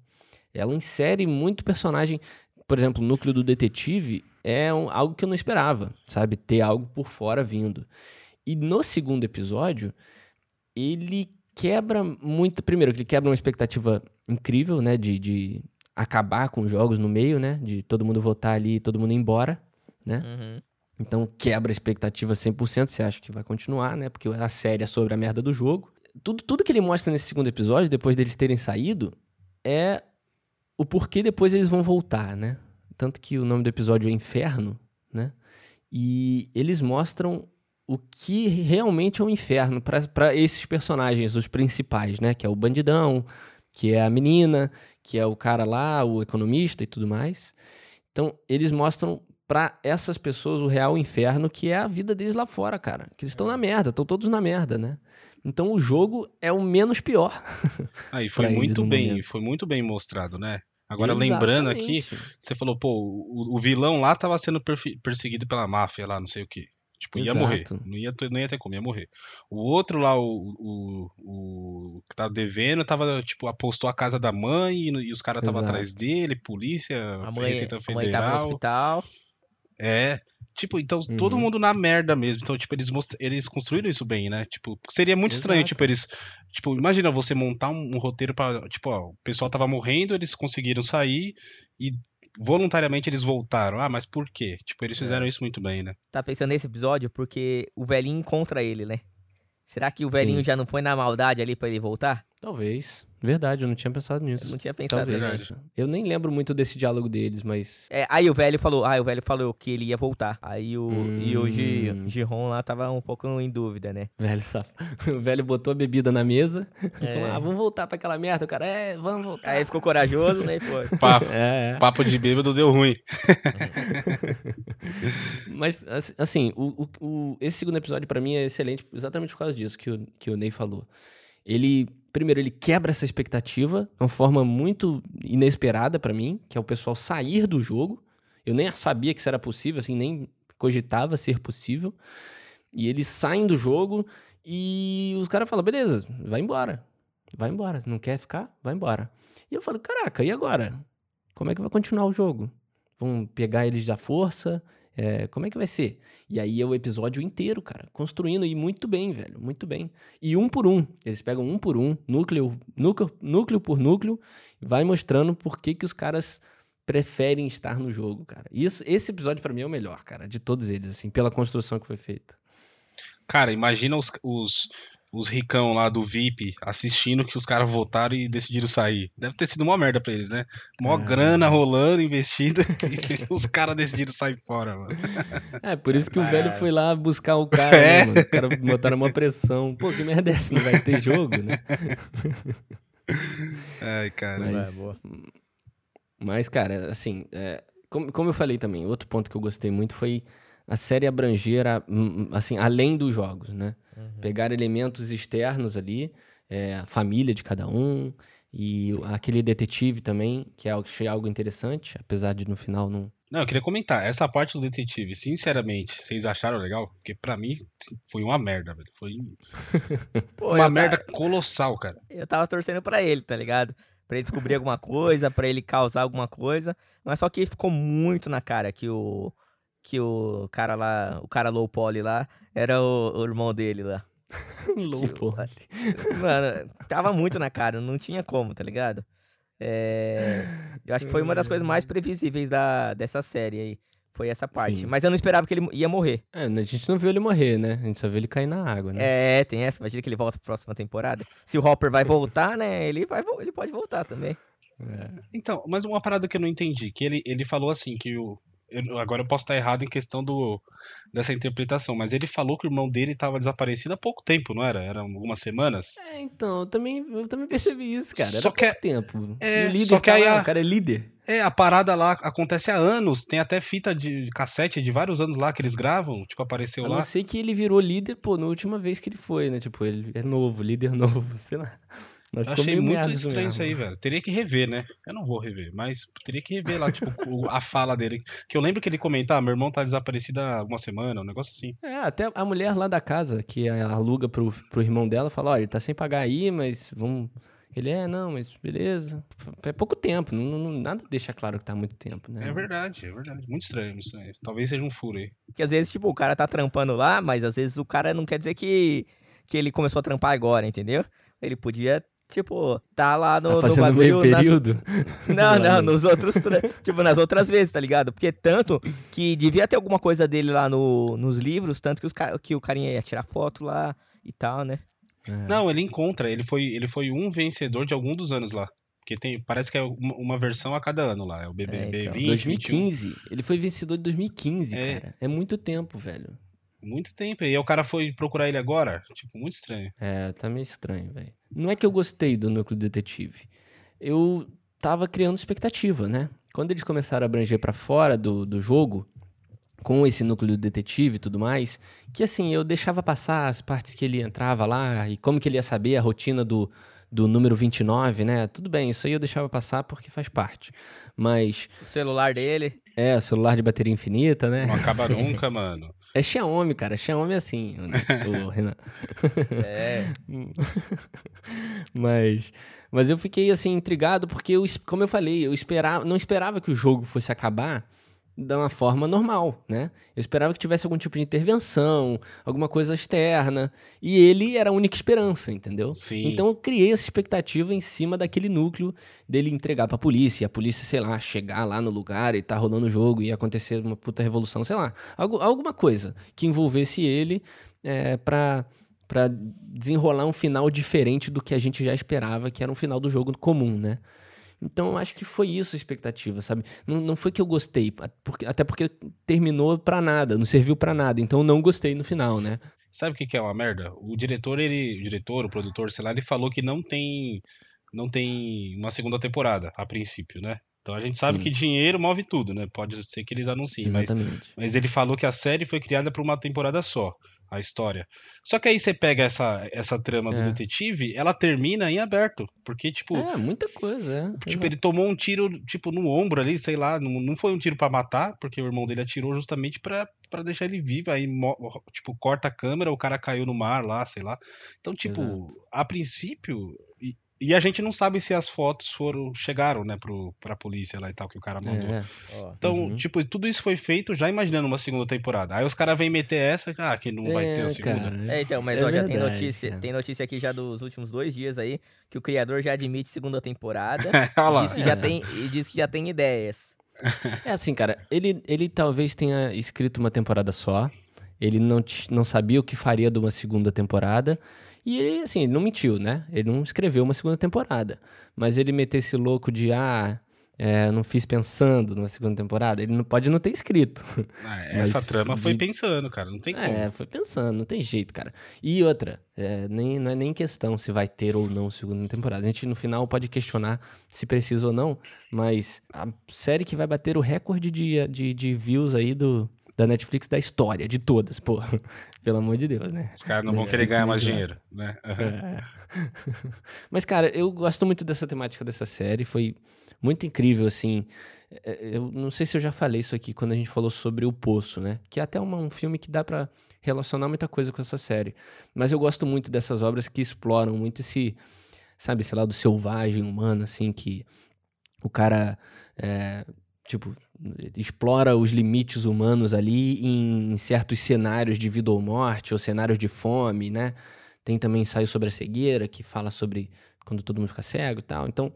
A: Ela insere muito personagem. Por exemplo, o núcleo do detetive é um, algo que eu não esperava, sabe? Ter algo por fora vindo. E no segundo episódio, ele quebra muito. Primeiro, ele quebra uma expectativa incrível, né? De, de acabar com os jogos no meio, né? De todo mundo votar ali e todo mundo ir embora, né? Uhum. Então quebra a expectativa 100%, você acha que vai continuar, né? Porque a série é sobre a merda do jogo. Tudo, tudo que ele mostra nesse segundo episódio, depois deles terem saído, é o porquê depois eles vão voltar, né? Tanto que o nome do episódio é Inferno, né? E eles mostram o que realmente é um inferno para esses personagens, os principais, né? Que é o bandidão, que é a menina, que é o cara lá, o economista e tudo mais. Então, eles mostram para essas pessoas o real inferno, que é a vida deles lá fora, cara. Que eles estão na merda, estão todos na merda, né? Então o jogo é o menos pior.
B: Aí *laughs* foi muito bem, momento. foi muito bem mostrado, né? Agora, Exatamente. lembrando aqui, você falou, pô, o, o, vilão lá tava sendo perseguido pela máfia lá, não sei o quê. Tipo, ia Exato. morrer. Não ia, não ia ter como, ia morrer. O outro lá, o, o, o que tava devendo, tava, tipo, apostou a casa da mãe e, e os caras estavam atrás dele, polícia,
C: a mãe, Receita Federal. A mãe tava no hospital.
B: É. Tipo, então uhum. todo mundo na merda mesmo. Então, tipo, eles, most... eles construíram isso bem, né? Tipo, seria muito Exato. estranho, tipo, eles. Tipo, imagina você montar um, um roteiro para Tipo, ó, o pessoal tava morrendo, eles conseguiram sair e voluntariamente eles voltaram. Ah, mas por quê? Tipo, eles fizeram é. isso muito bem, né?
C: Tá pensando nesse episódio porque o velhinho encontra ele, né? Será que o velhinho Sim. já não foi na maldade ali para ele voltar?
A: Talvez. Verdade, eu não tinha pensado nisso.
C: Eu não tinha pensado
A: nisso. Eu nem lembro muito desse diálogo deles, mas.
C: É, aí o velho falou, ah, o velho falou que ele ia voltar. Aí o. Hum. E o Giron lá tava um pouco em dúvida, né?
A: Velho saf... *laughs* O velho botou a bebida na mesa é. e falou: Ah, vamos voltar pra aquela merda. O cara, é, vamos voltar.
C: Aí ficou corajoso, né? E foi. *laughs*
B: Papo, é, é. papo de bêbado deu ruim. *laughs*
A: mas, assim, o, o, o, esse segundo episódio para mim é excelente exatamente por causa disso que o, que o Ney falou. Ele primeiro, ele quebra essa expectativa de uma forma muito inesperada para mim, que é o pessoal sair do jogo. Eu nem sabia que isso era possível, assim, nem cogitava ser possível. E eles saem do jogo e os caras falam: beleza, vai embora. Vai embora. Não quer ficar? Vai embora. E eu falo: caraca, e agora? Como é que vai continuar o jogo? Vão pegar eles da força? É, como é que vai ser? E aí é o episódio inteiro, cara, construindo e muito bem, velho, muito bem. E um por um, eles pegam um por um, núcleo, núcleo, núcleo por núcleo, vai mostrando por que, que os caras preferem estar no jogo, cara. Isso, esse episódio para mim é o melhor, cara, de todos eles, assim, pela construção que foi feita.
B: Cara, imagina os, os, os ricão lá do VIP assistindo que os caras votaram e decidiram sair. Deve ter sido uma merda pra eles, né? Mó ah, grana rolando, investida, *laughs* e os caras decidiram sair fora, mano.
A: É, por isso que o velho foi lá buscar o cara, é. né, mano? O cara botaram uma pressão. Pô, que merda é essa? Não vai ter jogo, né? *laughs*
B: Ai, cara.
A: Mas, mas cara, assim, é, como, como eu falei também, outro ponto que eu gostei muito foi a série abranger, a, assim, além dos jogos, né? Uhum. Pegar elementos externos ali, é, a família de cada um e aquele detetive também, que é algo, achei algo interessante, apesar de no final não...
B: Não, eu queria comentar, essa parte do detetive, sinceramente, vocês acharam legal? Porque para mim foi uma merda, velho. Foi *laughs* Pô, uma merda colossal, cara.
C: Eu tava torcendo para ele, tá ligado? Pra ele descobrir alguma coisa, para ele causar alguma coisa, mas só que ficou muito na cara que o que o cara lá, o cara low poly lá, era o, o irmão dele lá. *laughs*
A: low poly.
C: Mano, tava muito na cara, não tinha como, tá ligado? É, eu acho que foi uma das coisas mais previsíveis da, dessa série aí. Foi essa parte. Sim. Mas eu não esperava que ele ia morrer.
A: É, a gente não viu ele morrer, né? A gente só viu ele cair na água, né?
C: É, tem essa. Imagina que ele volta pra próxima temporada. Se o Hopper vai voltar, né? Ele, vai, ele pode voltar também.
B: É. Então, mas uma parada que eu não entendi, que ele, ele falou assim, que o, eu, agora eu posso estar errado em questão do, dessa interpretação, mas ele falou que o irmão dele estava desaparecido há pouco tempo, não era? Eram algumas semanas?
A: É, então, eu também, eu também percebi isso, cara. Era só que pouco é, tempo.
B: É, líder só que aí
A: a, o cara é líder.
B: É, a parada lá acontece há anos, tem até fita de cassete de vários anos lá que eles gravam, tipo, apareceu eu lá. Eu
A: sei que ele virou líder, pô, na última vez que ele foi, né? Tipo, ele é novo, líder *laughs* novo, sei lá.
B: Mas achei muito estranho isso aí, velho. Teria que rever, né? Eu não vou rever, mas teria que rever lá, tipo, a fala dele. Que eu lembro que ele comentar, ah, meu irmão tá desaparecido há uma semana, um negócio assim.
A: É, até a mulher lá da casa, que aluga pro, pro irmão dela, fala, olha, ele tá sem pagar aí, mas vamos... Ele é, não, mas beleza. É pouco tempo, não, não, nada deixa claro que tá há muito tempo, né?
B: É verdade, é verdade. Muito estranho, muito estranho. Talvez seja um furo aí.
C: Que às vezes, tipo, o cara tá trampando lá, mas às vezes o cara não quer dizer que, que ele começou a trampar agora, entendeu? Ele podia tipo, tá lá no,
A: tá no bagulho. Meio período?
C: Nas... Não, não, nos outros. tipo, nas outras vezes, tá ligado? Porque tanto que devia ter alguma coisa dele lá no, nos livros, tanto que, os, que o carinha ia tirar foto lá e tal, né?
B: É. Não, ele encontra, ele foi, ele foi um vencedor de algum dos anos lá. Porque tem, parece que é uma, uma versão a cada ano lá. É o BBB é, então. 20.
A: 2015. 21. Ele foi vencedor de 2015, é. cara. É muito tempo, velho.
B: Muito tempo. E aí o cara foi procurar ele agora? Tipo, muito estranho.
A: É, tá meio estranho, velho. Não é que eu gostei do núcleo detetive. Eu tava criando expectativa, né? Quando eles começaram a abranger para fora do, do jogo, com esse núcleo detetive e tudo mais, que assim, eu deixava passar as partes que ele entrava lá e como que ele ia saber a rotina do, do número 29, né? Tudo bem, isso aí eu deixava passar porque faz parte. Mas.
C: O celular dele.
A: É, o celular de bateria infinita, né?
B: Não acaba *laughs* nunca, mano.
A: É Xiaomi, cara. Xiaomi é assim, o *laughs* Renan.
C: É. *laughs*
A: mas, mas eu fiquei assim intrigado porque eu, como eu falei, eu esperava, não esperava que o jogo fosse acabar de uma forma normal, né? Eu esperava que tivesse algum tipo de intervenção, alguma coisa externa, e ele era a única esperança, entendeu?
B: Sim.
A: Então eu criei essa expectativa em cima daquele núcleo dele entregar pra polícia, e a polícia, sei lá, chegar lá no lugar e tá rolando o jogo e acontecer uma puta revolução, sei lá, algo, alguma coisa que envolvesse ele é, pra para desenrolar um final diferente do que a gente já esperava, que era um final do jogo comum, né? Então, acho que foi isso a expectativa, sabe? Não, não foi que eu gostei, até porque terminou pra nada, não serviu pra nada. Então, não gostei no final, né?
B: Sabe o que, que é uma merda? O diretor, ele, o diretor, o produtor, sei lá, ele falou que não tem, não tem uma segunda temporada, a princípio, né? Então a gente sabe Sim. que dinheiro move tudo, né? Pode ser que eles anunciem, mas, mas ele falou que a série foi criada para uma temporada só a história. Só que aí você pega essa, essa trama é. do detetive, ela termina em aberto. Porque, tipo.
A: É, muita coisa, é.
B: Tipo, Exato. ele tomou um tiro, tipo, no ombro ali, sei lá. Não, não foi um tiro para matar, porque o irmão dele atirou justamente para deixar ele vivo. Aí, tipo, corta a câmera, o cara caiu no mar lá, sei lá. Então, tipo, Exato. a princípio, e a gente não sabe se as fotos foram chegaram, né, pro, pra polícia lá e tal, que o cara mandou. É. Então, uhum. tipo, tudo isso foi feito já imaginando uma segunda temporada. Aí os caras vêm meter essa, ah, que não é, vai ter a é, segunda.
C: Cara, é, então, mas é ó, já tem notícia, tem notícia aqui já dos últimos dois dias aí, que o criador já admite segunda temporada. *laughs* e, diz que já tem, e diz que já tem ideias.
A: É assim, cara, ele, ele talvez tenha escrito uma temporada só. Ele não, não sabia o que faria de uma segunda temporada. E ele, assim, ele não mentiu, né? Ele não escreveu uma segunda temporada. Mas ele meter esse louco de, ah, é, não fiz pensando numa segunda temporada. Ele não pode não ter escrito.
B: Ah, *laughs* essa trama de... foi pensando, cara. Não tem como.
A: É, foi pensando, não tem jeito, cara. E outra, é, nem, não é nem questão se vai ter ou não segunda temporada. A gente no final pode questionar se precisa ou não, mas a série que vai bater o recorde de, de, de views aí do, da Netflix da história, de todas, pô. *laughs* Pelo amor de Deus, né?
B: Os caras não vão é, querer ganhar mais dinheiro, né? É. *laughs*
A: Mas, cara, eu gosto muito dessa temática dessa série. Foi muito incrível, assim. É, é, eu não sei se eu já falei isso aqui quando a gente falou sobre O Poço, né? Que é até uma, um filme que dá para relacionar muita coisa com essa série. Mas eu gosto muito dessas obras que exploram muito esse, sabe, sei lá, do selvagem humano, assim, que o cara, é, tipo, explora os limites humanos ali em certos cenários de vida ou morte, ou cenários de fome, né? Tem também ensaio sobre a cegueira, que fala sobre quando todo mundo fica cego e tal. Então,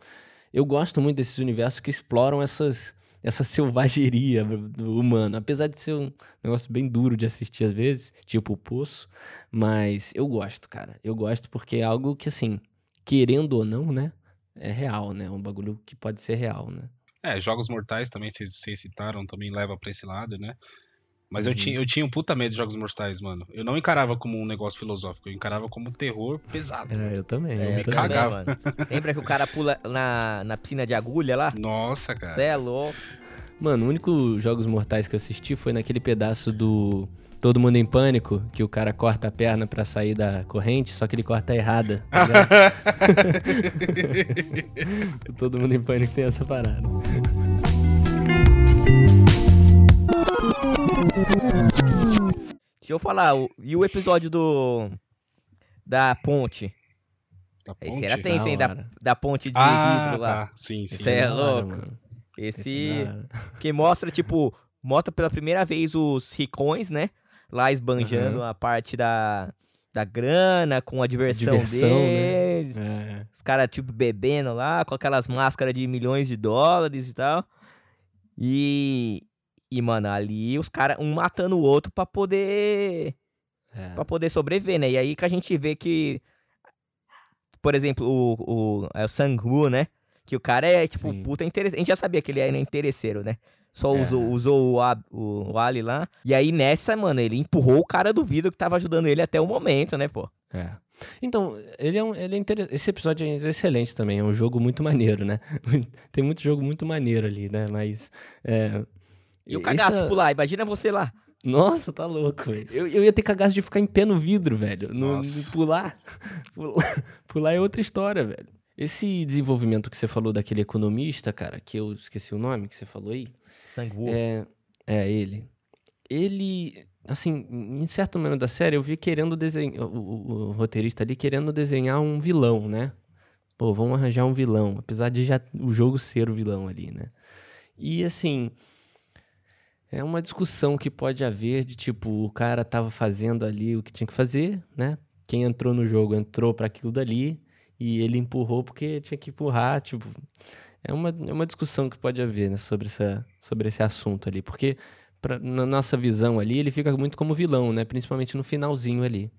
A: eu gosto muito desses universos que exploram essas, essa selvageria do humano. Apesar de ser um negócio bem duro de assistir às vezes, tipo o Poço. Mas eu gosto, cara. Eu gosto porque é algo que, assim, querendo ou não, né? É real, né? É um bagulho que pode ser real, né?
B: É, Jogos Mortais também, vocês citaram, também leva pra esse lado, né? Mas uhum. eu, tinha, eu tinha um puta medo de Jogos Mortais, mano. Eu não encarava como um negócio filosófico, eu encarava como um terror pesado.
A: É, eu também.
C: É,
A: eu
C: me também, cagava. Mano. Lembra que o cara pula na, na piscina de agulha lá?
B: Nossa, cara.
C: Cê é louco.
A: Mano, o único Jogos Mortais que eu assisti foi naquele pedaço do Todo Mundo em Pânico, que o cara corta a perna para sair da corrente, só que ele corta errada. Tá *laughs* Todo Mundo em Pânico tem essa parada.
C: Deixa eu falar, o, e o episódio do. Da ponte?
B: Da ponte?
C: Esse era tenso, hein? Da, da ponte de ah, vidro lá.
B: Tá. Sim, sim.
C: Você é louco. Mano. Esse. que mostra, tipo, mostra pela primeira vez os ricões, né? Lá esbanjando uhum. a parte da, da grana, com a diversão, diversão né? deles. Né? É. Os caras, tipo, bebendo lá, com aquelas máscaras de milhões de dólares e tal. E, e, mano, ali os caras, um matando o outro pra poder. É. pra poder sobreviver, né? E aí que a gente vê que. Por exemplo, o, o, é o Sang-woo, né? Que o cara é, tipo, Sim. puta interessante. A gente já sabia que ele era interesseiro, né? Só é. usou, usou o, o, o Ali lá. E aí nessa, mano, ele empurrou o cara do vidro que tava ajudando ele até o momento, né, pô?
A: É. Então, ele é, um, ele é interessante. Esse episódio é excelente também. É um jogo muito maneiro, né? *laughs* Tem muito jogo muito maneiro ali, né? Mas. É,
C: e o cagaço Essa... pular, imagina você lá.
A: Nossa, tá louco. Eu, eu ia ter cagaço de ficar em pé no vidro, velho. No, no pular. *laughs* pular. Pular é outra história, velho. Esse desenvolvimento que você falou daquele economista, cara, que eu esqueci o nome que você falou aí.
C: Sangue
A: É, é ele. Ele, assim, em certo momento da série, eu vi querendo desenhar. O, o, o roteirista ali querendo desenhar um vilão, né? Pô, vamos arranjar um vilão. Apesar de já o jogo ser o vilão ali, né? E assim é uma discussão que pode haver de tipo, o cara tava fazendo ali o que tinha que fazer, né? Quem entrou no jogo entrou para aquilo dali e ele empurrou porque tinha que empurrar, tipo, é uma, é uma discussão que pode haver né, sobre, essa, sobre esse assunto ali, porque pra, na nossa visão ali ele fica muito como vilão, né? Principalmente no finalzinho ali.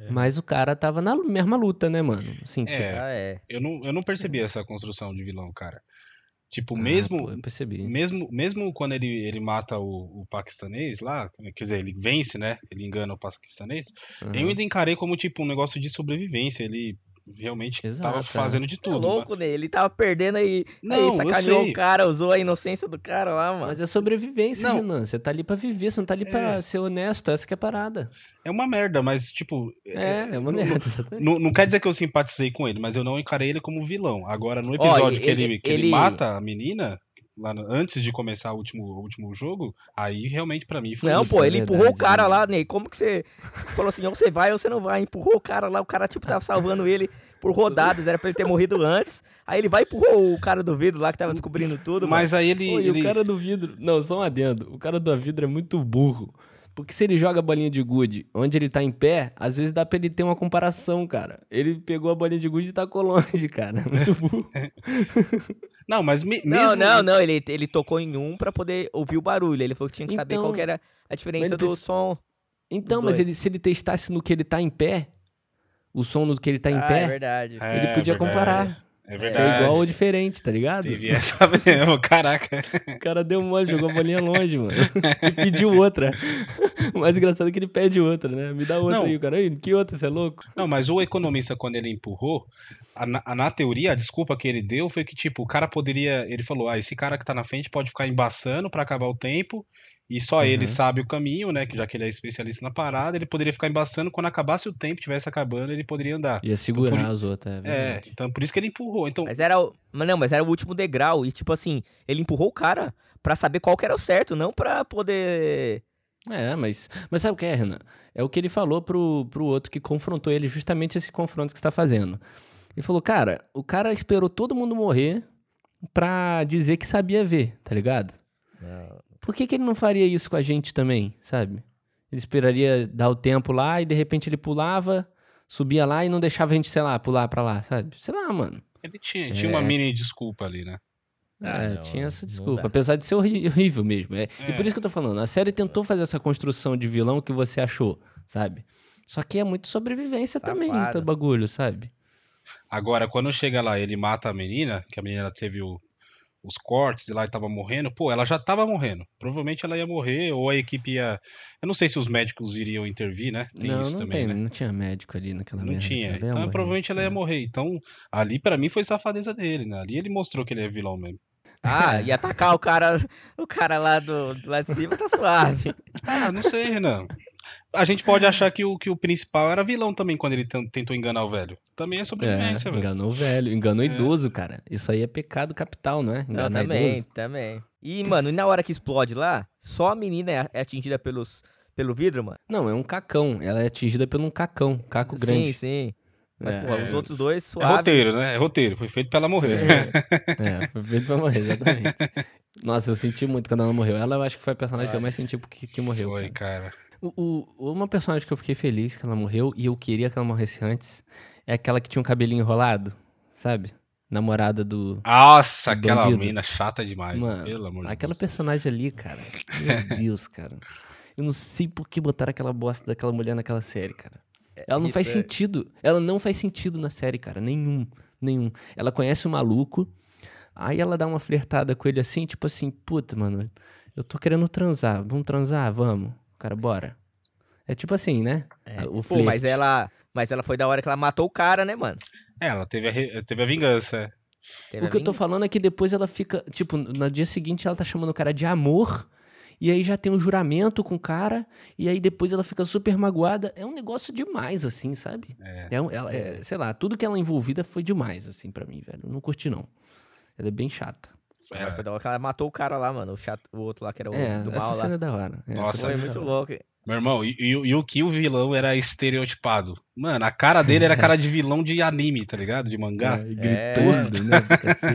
A: É. Mas o cara tava na mesma luta, né, mano?
B: Assim, é, tipo... ah, é. Eu, não, eu não percebi essa construção de vilão, cara. Tipo, ah, mesmo, pô, mesmo mesmo quando ele, ele mata o, o paquistanês lá, quer dizer, ele vence, né? Ele engana o paquistanês, uhum. eu ainda encarei como tipo um negócio de sobrevivência. Ele realmente Exato, tava é. fazendo de tudo. É
C: louco, né? Ele tava perdendo aí, não, aí sacaneou o cara, usou a inocência do cara lá, mano.
A: Mas é sobrevivência, não. Renan. Você tá ali pra viver, você não tá ali é. pra ser honesto. Essa que é a parada.
B: É uma merda, mas, tipo.
A: É, é, é uma não, merda.
B: Não, não, quer dizer que eu simpatizei com ele, mas eu não encarei ele como vilão. Agora, no episódio que, ele, ele, que ele, ele mata a menina, lá no, antes de começar o último, o último jogo, aí realmente para mim foi.
C: Não, pô, ele empurrou verdade, o cara né? lá, Ney. Como que você falou assim, ou você vai ou você não vai? Empurrou o cara lá, o cara, tipo, tava salvando ele por rodadas, era pra ele ter morrido antes. Aí ele vai e empurrou o cara do vidro lá que tava descobrindo tudo.
B: Mas mano. aí ele,
A: Pô,
B: ele...
A: o cara do vidro. Não, só um adendo. O cara do vidro é muito burro. Porque se ele joga a bolinha de gude onde ele tá em pé, às vezes dá pra ele ter uma comparação, cara. Ele pegou a bolinha de gude e tacou longe, *laughs* cara. Muito burro. *laughs*
B: não, mas me,
C: mesmo... Não, não, não. Ele, ele tocou em um pra poder ouvir o barulho. Ele falou que tinha que saber qual então, que era a diferença do som.
A: Então, mas ele, se ele testasse no que ele tá em pé, o som no que ele tá em
C: ah,
A: pé,
C: é verdade.
A: ele é, podia verdade. comparar.
B: É verdade.
A: Ser igual ou diferente, tá ligado?
B: Teve essa mesmo, caraca. *laughs*
A: O cara deu mole, jogou a bolinha longe, mano. E pediu outra. O mais engraçado é que ele pede outra, né? Me dá outra não. aí, o cara. Que outra, você é louco?
B: Não, mas o economista, quando ele empurrou, a, a, na teoria, a desculpa que ele deu foi que, tipo, o cara poderia. Ele falou: ah, esse cara que tá na frente pode ficar embaçando para acabar o tempo e só uhum. ele sabe o caminho, né? Que já que ele é especialista na parada, ele poderia ficar embaçando quando acabasse o tempo, tivesse acabando, ele poderia andar.
A: Ia segurar então, por... os outros,
B: é, é, então por isso que ele empurrou. Então...
C: Mas era o. Mas não, mas era o último degrau. E tipo assim, ele empurrou o cara para saber qual que era o certo, não para poder.
A: É, mas, mas sabe o que é, Renan? É o que ele falou pro, pro outro que confrontou ele, justamente esse confronto que você tá fazendo. Ele falou, cara, o cara esperou todo mundo morrer pra dizer que sabia ver, tá ligado? Não. Por que, que ele não faria isso com a gente também, sabe? Ele esperaria dar o tempo lá e de repente ele pulava, subia lá e não deixava a gente, sei lá, pular pra lá, sabe? Sei lá, mano.
B: Ele tinha, tinha é... uma mini desculpa ali, né?
A: É, não, tinha essa desculpa, apesar de ser horrível mesmo. É, é. E por isso que eu tô falando, a série tentou fazer essa construção de vilão que você achou, sabe? Só que é muito sobrevivência Safado. também, o bagulho, sabe?
B: Agora, quando chega lá ele mata a menina, que a menina teve o, os cortes e lá estava morrendo, pô, ela já estava morrendo. Provavelmente ela ia morrer, ou a equipe ia. Eu não sei se os médicos iriam intervir, né?
A: Tem não, isso não também. Tem, né? Não tinha médico ali naquela
B: Não merda. tinha. Então morrer. provavelmente ela ia é. morrer. Então, ali para mim foi safadeza dele, né? Ali ele mostrou que ele é vilão mesmo.
C: Ah, *laughs* e atacar o cara, o cara lá do, do lá de cima tá suave.
B: Ah, não sei, Renan. A gente pode achar que o, que o principal era vilão também quando ele tentou enganar o velho. Também é sobrevivência, é, velho.
A: Enganou o velho, enganou é. idoso, cara. Isso aí é pecado capital, não é?
C: Enganar não, também, idoso. também. E, mano, e na hora que explode lá, só a menina é, é atingida pelos, pelo vidro, mano?
A: Não, é um cacão. Ela é atingida por um cacão, caco grande.
C: Sim, sim. Mas, é, porra, os outros dois
B: é suaves. É roteiro, né? É roteiro. Foi feito pra ela morrer.
A: É, *laughs* é foi feito pra morrer, exatamente. Nossa, eu senti muito quando ela morreu. Ela eu acho que foi a personagem Ai. que eu mais senti porque que morreu.
B: Foi, cara. cara.
A: O, o, uma personagem que eu fiquei feliz que ela morreu e eu queria que ela morresse antes é aquela que tinha um cabelinho enrolado, sabe? Namorada do.
B: Nossa, do aquela bandido. menina chata demais, Mano, pelo amor
A: de Aquela Deus. personagem ali, cara. Meu *laughs* Deus, cara. Eu não sei por que botaram aquela bosta daquela mulher naquela série, cara. Ela não faz sentido. Ela não faz sentido na série, cara. Nenhum. Nenhum. Ela conhece o maluco. Aí ela dá uma flertada com ele assim, tipo assim, puta, mano, eu tô querendo transar. Vamos transar? Vamos cara, bora. É tipo assim, né?
C: É. O Pô, mas ela, mas ela foi da hora que ela matou o cara, né, mano?
B: É, ela teve a, teve a vingança.
A: Teve o que eu tô falando é que depois ela fica, tipo, no dia seguinte ela tá chamando o cara de amor, e aí já tem um juramento com o cara, e aí depois ela fica super magoada. É um negócio demais, assim, sabe? É. é, ela, é sei lá, tudo que ela envolvida foi demais, assim, para mim, velho. Eu não curti, não. Ela é bem chata.
C: É. Mas foi da hora que ela matou o cara lá, mano. O, chato, o outro lá que era o é, do mal
A: essa
C: lá.
A: cena é da hora.
C: Essa Nossa, foi muito louco.
B: Meu irmão, e, e, e, o que o vilão era estereotipado? Mano, a cara dele era cara de vilão de anime, tá ligado? De mangá.
A: É, gritando, né?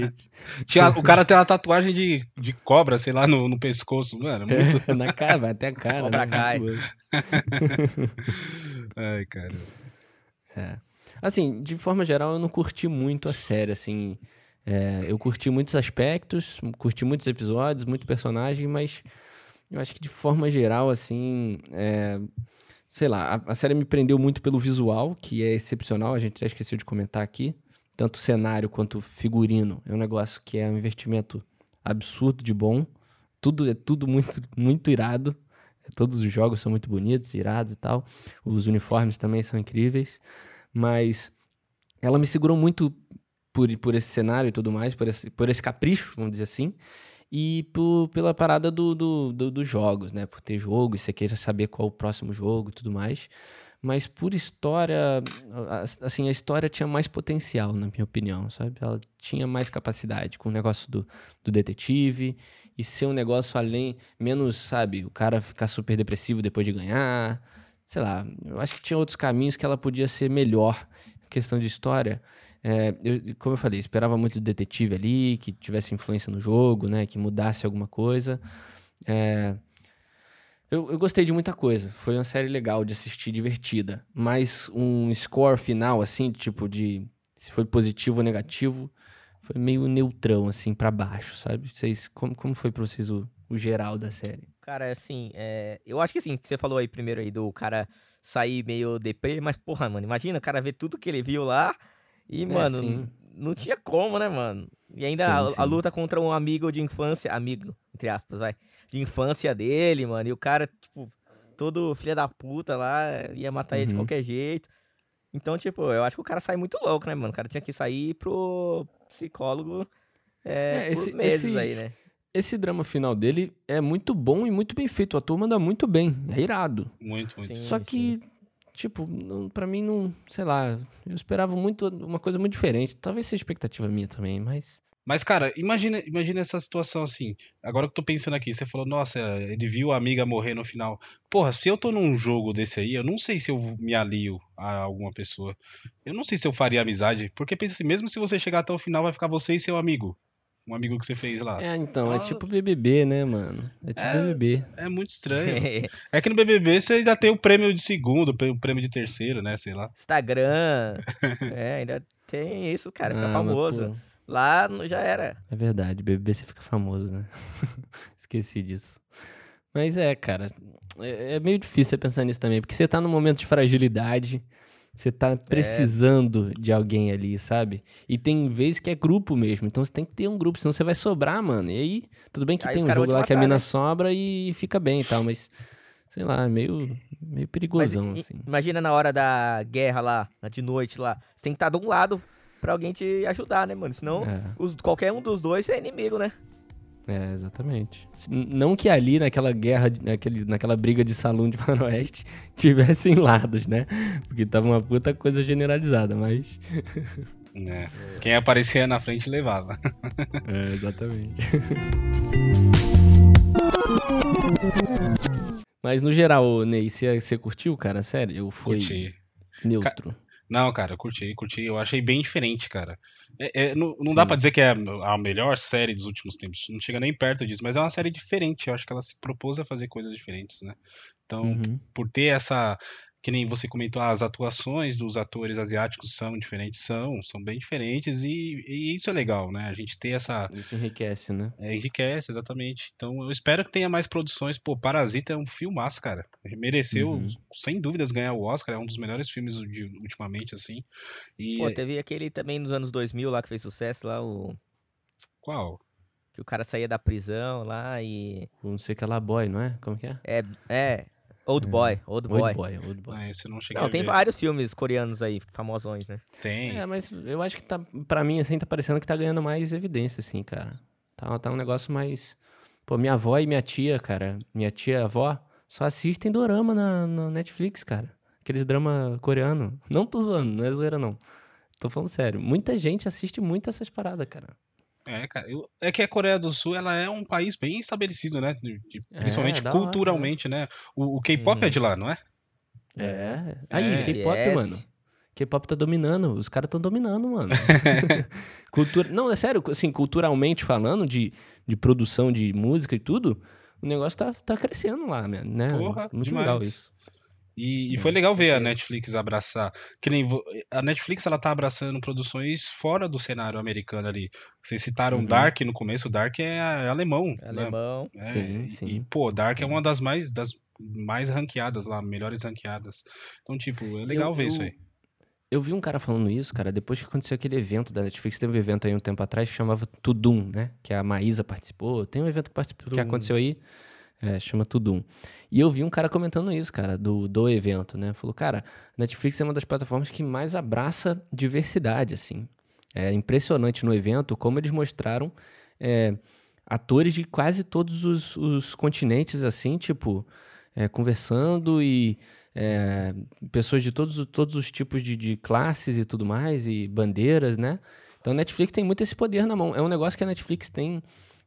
A: *laughs*
B: Tinha, o cara tem uma tatuagem de, de cobra, sei lá, no, no pescoço, mano. Muito... *laughs*
A: Na cara, vai até a cara.
C: Cobra né? cai. *laughs*
B: Ai, cara.
A: É. Assim, de forma geral, eu não curti muito a série, assim. É, eu curti muitos aspectos, curti muitos episódios, muito personagem, mas eu acho que de forma geral, assim, é, sei lá, a, a, série me prendeu muito pelo visual, que é excepcional, a gente já esqueceu de comentar aqui. Tanto cenário quanto figurino. É um negócio que é um investimento absurdo de bom. Tudo é tudo muito, muito irado. Todos os jogos são muito bonitos, irados e tal. Os uniformes também são incríveis. Mas ela me segurou muito por, por esse cenário e tudo mais, por esse, por esse capricho, vamos dizer assim, e por, pela parada do, do, do, dos jogos, né? Por ter jogo e você queira saber qual o próximo jogo e tudo mais. Mas por história, assim, a história tinha mais potencial, na minha opinião, sabe? Ela tinha mais capacidade com o negócio do, do detetive e ser um negócio além, menos, sabe, o cara ficar super depressivo depois de ganhar. Sei lá, eu acho que tinha outros caminhos que ela podia ser melhor questão de história. É, eu, como eu falei, esperava muito do detetive ali, que tivesse influência no jogo, né? Que mudasse alguma coisa. É, Eu, eu gostei de muita coisa. Foi uma série legal de assistir, divertida. Mas um score final, assim, tipo de se foi positivo ou negativo, foi meio neutrão, assim, para baixo, sabe? Vocês, como, como foi pra vocês o, o geral da série?
C: Cara, assim, é, eu acho que assim, que você falou aí primeiro aí do cara sair meio deprê, mas porra, mano, imagina o cara ver tudo que ele viu lá e, é, mano, sim. não tinha como, né, mano? E ainda sim, a, sim. a, luta contra um amigo de infância, amigo, entre aspas, vai, de infância dele, mano, e o cara, tipo, todo filho da puta lá, ia matar uhum. ele de uhum. qualquer jeito. Então, tipo, eu acho que o cara sai muito louco, né, mano? O cara tinha que sair pro psicólogo é, é, esse, por meses esse, aí, né?
A: Esse drama final dele é muito bom e muito bem feito. A turma anda muito bem. É irado.
B: Muito, muito. Sim,
A: Só que, sim. Tipo, pra mim não. Sei lá. Eu esperava muito uma coisa muito diferente. Talvez seja expectativa minha também, mas.
B: Mas, cara, imagina, imagina essa situação assim. Agora que eu tô pensando aqui, você falou, nossa, ele viu a amiga morrer no final. Porra, se eu tô num jogo desse aí, eu não sei se eu me alio a alguma pessoa. Eu não sei se eu faria amizade. Porque pensa assim, mesmo se você chegar até o final, vai ficar você e seu amigo. Um amigo que você fez lá.
A: É, então, é tipo BBB, né, mano? É tipo é, BBB.
B: É muito estranho. *laughs* é que no BBB você ainda tem o prêmio de segundo, o prêmio de terceiro, né, sei lá.
C: Instagram. *laughs* é, ainda tem isso, cara, fica ah, famoso. Mas, Lá já era.
A: É verdade, BBB você fica famoso, né? *laughs* Esqueci disso. Mas é, cara, é, é, meio difícil você pensar nisso também, porque você tá num momento de fragilidade, você tá é. precisando é. de alguém ali, sabe? E tem vezes que é grupo mesmo, então você tem que ter um grupo, senão você vai sobrar, mano. E aí, tudo bem que aí tem um jogo lá matar, que a mina né? sobra e fica bem e tal, mas sei lá, meio, meio perigosão, mas, assim.
C: Imagina na hora da guerra lá, de noite lá, você tem que estar tá de um lado pra alguém te ajudar, né, mano? Senão, é. os, qualquer um dos dois é inimigo, né?
A: É, exatamente. Não que ali naquela guerra, naquele, naquela briga de salão de *laughs* faroeste, *laughs* tivessem lados, né? Porque tava uma puta coisa generalizada, mas. *laughs*
B: É. Quem aparecia na frente levava.
A: É, exatamente. Mas no geral, Ney, você, curtiu, cara? Sério? Eu fui Curti. neutro.
B: Não, cara, curti, curti. Eu achei bem diferente, cara. É, é, não não dá pra dizer que é a melhor série dos últimos tempos. Não chega nem perto disso, mas é uma série diferente. Eu acho que ela se propôs a fazer coisas diferentes, né? Então, uhum. por ter essa, que nem você comentou, as atuações dos atores asiáticos são diferentes, são, são bem diferentes e, e isso é legal, né? A gente ter essa...
A: Isso enriquece, né?
B: É, enriquece, exatamente. Então eu espero que tenha mais produções. Pô, Parasita é um filmaço, cara. Mereceu, uhum. sem dúvidas, ganhar o Oscar, é um dos melhores filmes de, ultimamente, assim.
C: E... Pô, teve aquele também nos anos 2000 lá que fez sucesso lá, o...
B: Qual?
C: Que o cara saía da prisão lá e...
A: Não sei que é lá boy, não é? Como que é?
C: É, é Old Boy, Old Boy.
A: Old Boy, Old Boy.
B: Ah, esse não cheguei
C: não, tem vários filmes coreanos aí, famosões, né?
B: Tem.
A: É, mas eu acho que tá, pra mim, assim, tá parecendo que tá ganhando mais evidência, assim, cara. Tá, tá um negócio mais... Pô, minha avó e minha tia, cara, minha tia avó, só assistem dorama na, na Netflix, cara. Aqueles drama coreano. Não tô zoando, não é zoeira, não. Tô falando sério. Muita gente assiste muito essas paradas, cara.
B: É, cara, eu, é que a Coreia do Sul ela é um país bem estabelecido, né? De, é, principalmente é, culturalmente, hora, né? O, o K-pop uhum. é de lá, não é?
A: É. Aí, é. K-pop, yes. mano. K-pop tá dominando, os caras estão dominando, mano. *laughs* Cultura... Não, é sério, assim, culturalmente falando, de, de produção de música e tudo, o negócio tá, tá crescendo lá, né?
B: Porra, Muito demais. legal isso. E, e, foi legal ver a Netflix abraçar. Que nem a Netflix ela tá abraçando produções fora do cenário americano ali. Vocês citaram uhum. Dark no começo, Dark é, é alemão.
C: É né? alemão.
B: É, sim, sim. E, pô, Dark é uma das mais das mais ranqueadas lá, melhores ranqueadas. Então, tipo, é legal eu, ver eu, isso aí.
A: Eu vi um cara falando isso, cara, depois que aconteceu aquele evento da Netflix, teve um evento aí um tempo atrás que chamava Tudum, né? Que a Maísa participou. Tem um evento que, participou, que aconteceu aí. É, chama Tudum. E eu vi um cara comentando isso, cara, do, do evento, né? Falou, cara, Netflix é uma das plataformas que mais abraça diversidade, assim. É impressionante no evento como eles mostraram é, atores de quase todos os, os continentes, assim, tipo, é, conversando e é, pessoas de todos, todos os tipos de, de classes e tudo mais, e bandeiras, né? Então a Netflix tem muito esse poder na mão. É um negócio que a Netflix tem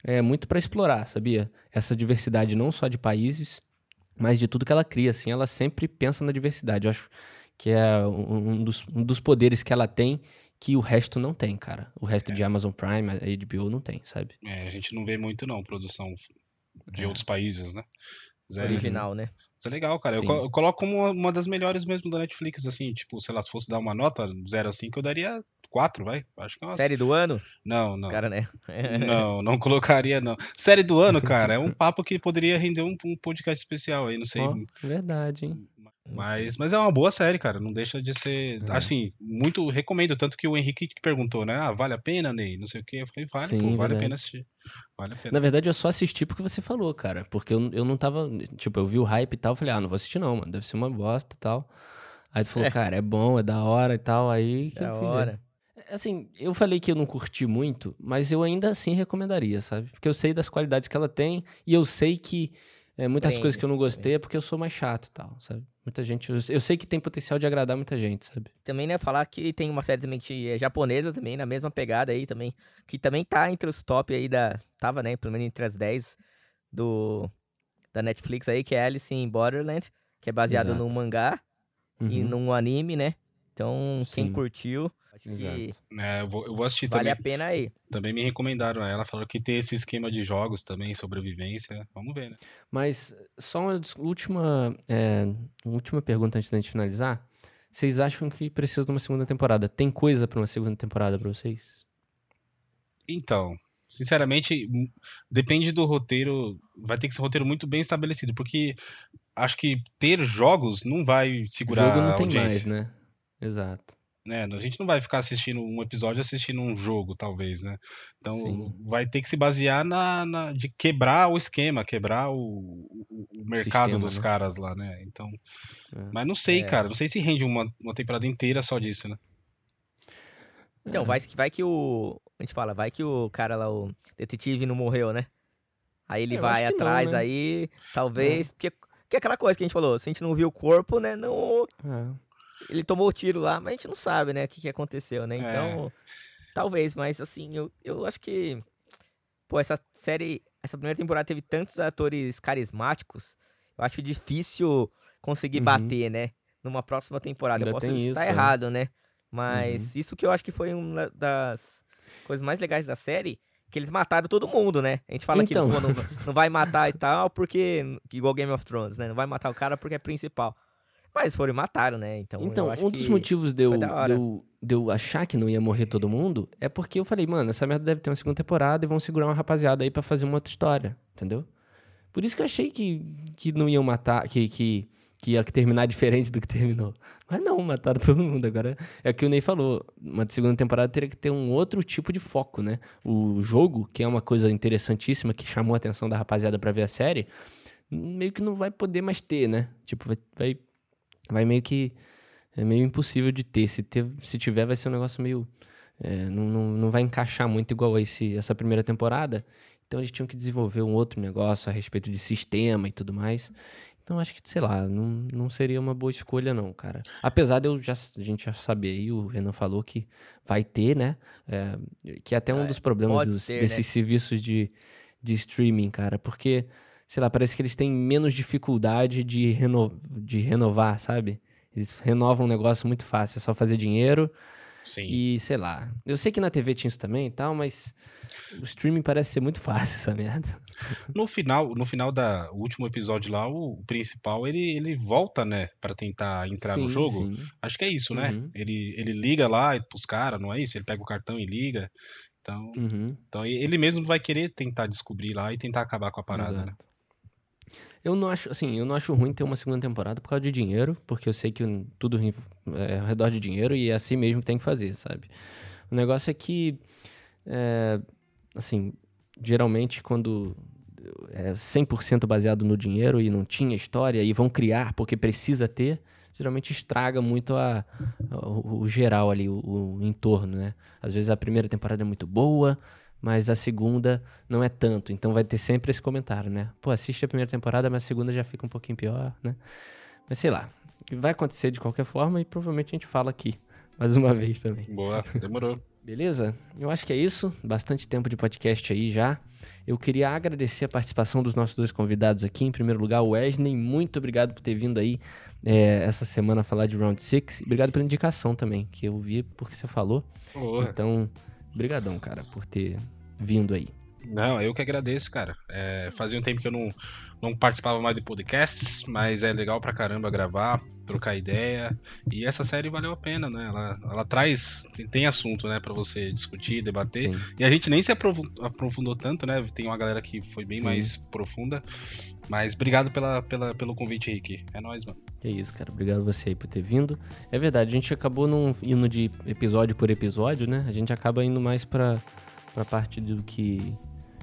A: é, muito para explorar, sabia? Essa diversidade não só de países, mas de tudo que ela cria, assim, ela sempre pensa na diversidade. Eu acho que é um dos, um dos poderes que ela tem que o resto não tem, cara. O resto é. de Amazon Prime, a HBO não tem, sabe?
B: É, a gente não vê muito não, produção de é. outros países, né?
C: Zero. Original, né?
B: Isso é legal, cara. Eu, eu, coloco como uma, das melhores mesmo da Netflix, assim, tipo, sei lá, se fosse dar uma nota 0 a 5, eu daria 4, vai. Acho que é uma...
C: Série do ano?
B: Não, não.
C: Cara, né? *laughs*
B: não, não colocaria, não. Série do ano, cara, é um papo que poderia render um, um podcast especial aí, não sei. Oh,
A: verdade, hein?
B: Mas, mas é uma boa série, cara. Não deixa de ser. É. Assim, muito recomendo. Tanto que o Henrique perguntou, né? Ah, vale a pena, Ney? Não sei o quê. Eu falei, vale, Sim, pô, vale a pena assistir. Vale a pena.
A: Na verdade, eu só assisti porque você falou, cara. Porque eu, eu não tava. Tipo, eu vi o hype e tal. Eu falei, ah, não vou assistir, não, mano. Deve ser uma bosta e tal. Aí tu falou, é. cara, é bom, é da hora e tal. Aí
C: que da eu fui hora.
A: Ver. Assim, eu falei que eu não curti muito, mas eu ainda assim recomendaria, sabe? Porque eu sei das qualidades que ela tem e eu sei que é, muitas Prende, coisas que eu não gostei é porque eu sou mais chato e tal, sabe? Muita gente. Eu, sei que tem potencial de agradar muita gente, sabe?
C: Também, né, falar que tem uma série também que é japonesa também, na mesma pegada aí também. Que também tá entre os top aí da. Tava, né? Pelo menos entre as 10 do. Da Netflix aí, que é Alice in Borderland, que é baseado num mangá uhum. e num anime, né? Então, Sim. quem curtiu, Acho Exato. que
B: é, eu, vou, eu vou assistir
C: vale
B: também.
C: Vale a pena aí.
B: Também me recomendaram ela, falaram que tem esse esquema de jogos também, sobrevivência. Vamos ver, né?
A: Mas só uma última, é, uma última pergunta antes da gente finalizar. Vocês acham que precisa de uma segunda temporada? Tem coisa para uma segunda temporada para vocês?
B: Então, sinceramente, depende do roteiro. Vai ter que ser um roteiro muito bem estabelecido, porque acho que ter jogos não vai segurar o jogo não a tem mais,
A: né? Exato
B: né? A gente não vai ficar assistindo um episódio assistindo um jogo, talvez, né? Então Sim. vai ter que se basear na, na, de quebrar o esquema, quebrar o, o, o mercado Sistema, dos né? caras lá, né? Então, é. mas não sei, é. cara, não sei se rende uma, uma temporada inteira só disso, né?
C: Então, vai, vai que o. A gente fala, vai que o cara lá, o detetive, não morreu, né? Aí ele é, vai atrás, não, né? aí talvez. É. Porque, porque é aquela coisa que a gente falou, se a gente não viu o corpo, né? Não. É ele tomou o tiro lá, mas a gente não sabe, né, o que, que aconteceu, né? Então, é. talvez, mas assim, eu, eu acho que. Pô, essa série, essa primeira temporada teve tantos atores carismáticos, eu acho difícil conseguir uhum. bater, né? Numa próxima temporada. Ainda eu posso estar isso, errado, é. né? Mas uhum. isso que eu acho que foi uma das coisas mais legais da série, que eles mataram todo mundo, né? A gente fala então. que não, não vai matar e tal, porque. Igual Game of Thrones, né? Não vai matar o cara porque é principal. Mas foram e mataram, né? Então,
A: então um dos motivos de eu, de, eu, de eu achar que não ia morrer todo mundo é porque eu falei, mano, essa merda deve ter uma segunda temporada e vão segurar uma rapaziada aí para fazer uma outra história, entendeu? Por isso que eu achei que, que não iam matar, que, que, que ia terminar *laughs* diferente do que terminou. Mas não, mataram todo mundo. Agora é o que o Ney falou. Uma segunda temporada teria que ter um outro tipo de foco, né? O jogo, que é uma coisa interessantíssima, que chamou a atenção da rapaziada para ver a série, meio que não vai poder mais ter, né? Tipo, vai, vai vai meio que. É meio impossível de ter. Se, ter, se tiver, vai ser um negócio meio. É, não, não, não vai encaixar muito igual esse, essa primeira temporada. Então eles tinham que desenvolver um outro negócio a respeito de sistema e tudo mais. Então acho que, sei lá, não, não seria uma boa escolha, não, cara. Apesar de eu já, a gente já saber aí, o Renan falou que vai ter, né? É, que é até um é, dos problemas dos, ter, desses né? serviços de, de streaming, cara. Porque sei lá, parece que eles têm menos dificuldade de, reno, de renovar, sabe? Eles renovam um negócio muito fácil, é só fazer dinheiro. Sim. E sei lá. Eu sei que na TV tinha isso também e tal, mas o streaming parece ser muito *laughs* fácil essa merda.
B: No final, no final da último episódio lá, o principal ele, ele volta, né, para tentar entrar sim, no jogo. Sim. Acho que é isso, né? Uhum. Ele, ele liga lá pros caras, não é isso? Ele pega o cartão e liga. Então, uhum. então ele mesmo vai querer tentar descobrir lá e tentar acabar com a parada, né? Exato. né?
A: Eu não acho, assim, eu não acho ruim ter uma segunda temporada por causa de dinheiro, porque eu sei que tudo é ao redor de dinheiro e é assim mesmo que tem que fazer, sabe? O negócio é que, é, assim, geralmente quando é 100% baseado no dinheiro e não tinha história e vão criar porque precisa ter, geralmente estraga muito a, o, o, geral ali, o, o entorno, né? Às vezes a primeira temporada é muito boa, mas a segunda não é tanto. Então vai ter sempre esse comentário, né? Pô, assiste a primeira temporada, mas a segunda já fica um pouquinho pior, né? Mas sei lá. Vai acontecer de qualquer forma e provavelmente a gente fala aqui *laughs* mais uma vez também.
B: Boa, demorou.
A: Beleza? Eu acho que é isso. Bastante tempo de podcast aí já. Eu queria agradecer a participação dos nossos dois convidados aqui. Em primeiro lugar, o Wesley. Muito obrigado por ter vindo aí é, essa semana falar de Round 6. Obrigado pela indicação também, que eu vi porque você falou. Então, brigadão, cara, por ter vindo aí.
B: Não, eu que agradeço, cara. É, fazia um tempo que eu não, não participava mais de podcasts, mas é legal pra caramba gravar, trocar ideia. E essa série valeu a pena, né? Ela, ela traz, tem, tem assunto, né, pra você discutir, debater. Sim. E a gente nem se aprofundou tanto, né? Tem uma galera que foi bem Sim. mais profunda. Mas obrigado pela, pela, pelo convite, Rick. É nóis, mano.
A: É isso, cara. Obrigado você aí por ter vindo. É verdade, a gente acabou não indo de episódio por episódio, né? A gente acaba indo mais pra, pra parte do que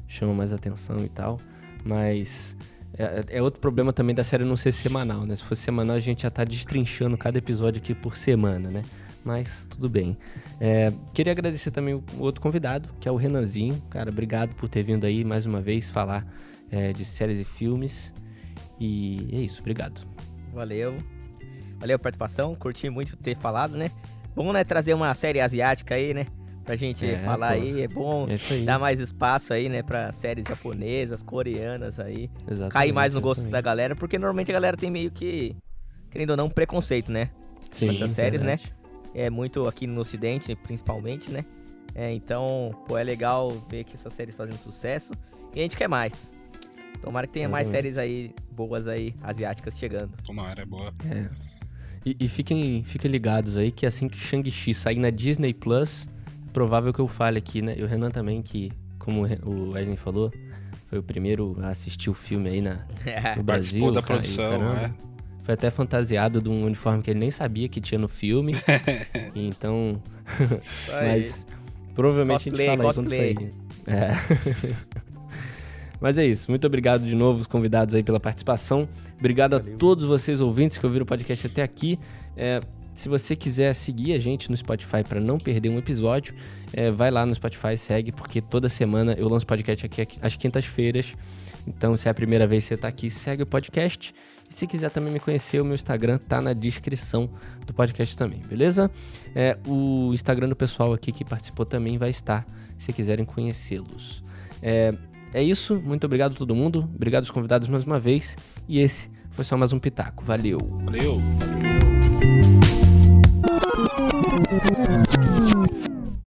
A: chama mais atenção e tal. Mas é, é, outro problema também da série não ser semanal, né? Se fosse semanal, a gente já tá destrinchando cada episódio aqui por semana, né? Mas tudo bem. É, queria agradecer também o outro convidado, que é o Renanzinho. Cara, obrigado por ter vindo aí mais uma vez falar é, de séries e filmes. E é isso, obrigado.
C: Valeu. Valeu a participação, curti muito ter falado, né? Bom, né, trazer uma série asiática aí, né? Pra gente é, falar pô. aí. É bom é dar mais espaço aí, né, pra séries japonesas, coreanas aí. Exatamente, cair mais no gosto exatamente. da galera, porque normalmente a galera tem meio que, querendo ou não, preconceito, né? Sim, essas séries, né? verdade. né? É muito aqui no ocidente, principalmente, né? É, então, pô, é legal ver que essas séries fazem sucesso e a gente quer mais. Tomara que tenha mais séries aí boas aí, asiáticas chegando.
B: Tomara, é boa.
A: É. E, e, fiquem, fiquem ligados aí que assim que Shang-Chi sair na Disney Plus, provável que eu fale aqui, né? E o Renan também, que, como o Wesley falou, foi o primeiro a assistir o filme aí na, no Brasil.
B: da cara, produção, né?
A: Foi até fantasiado de um uniforme que ele nem sabia que tinha no filme. *laughs* então. mas provavelmente cosplay, a gente fala cosplay. aí quando sair. É. *laughs* Mas é isso. Muito obrigado de novo, os convidados aí, pela participação. Obrigado Valeu. a todos vocês ouvintes que ouviram o podcast até aqui. É, se você quiser seguir a gente no Spotify para não perder um episódio, é, vai lá no Spotify, segue, porque toda semana eu lanço podcast aqui às quintas-feiras. Então, se é a primeira vez que você está aqui, segue o podcast. E se quiser também me conhecer, o meu Instagram tá na descrição do podcast também, beleza? É, o Instagram do pessoal aqui que participou também vai estar, se quiserem conhecê-los. É, é isso, muito obrigado a todo mundo, obrigado aos convidados mais uma vez. E esse foi só mais um Pitaco. Valeu!
B: Valeu!
A: Valeu. Thank you.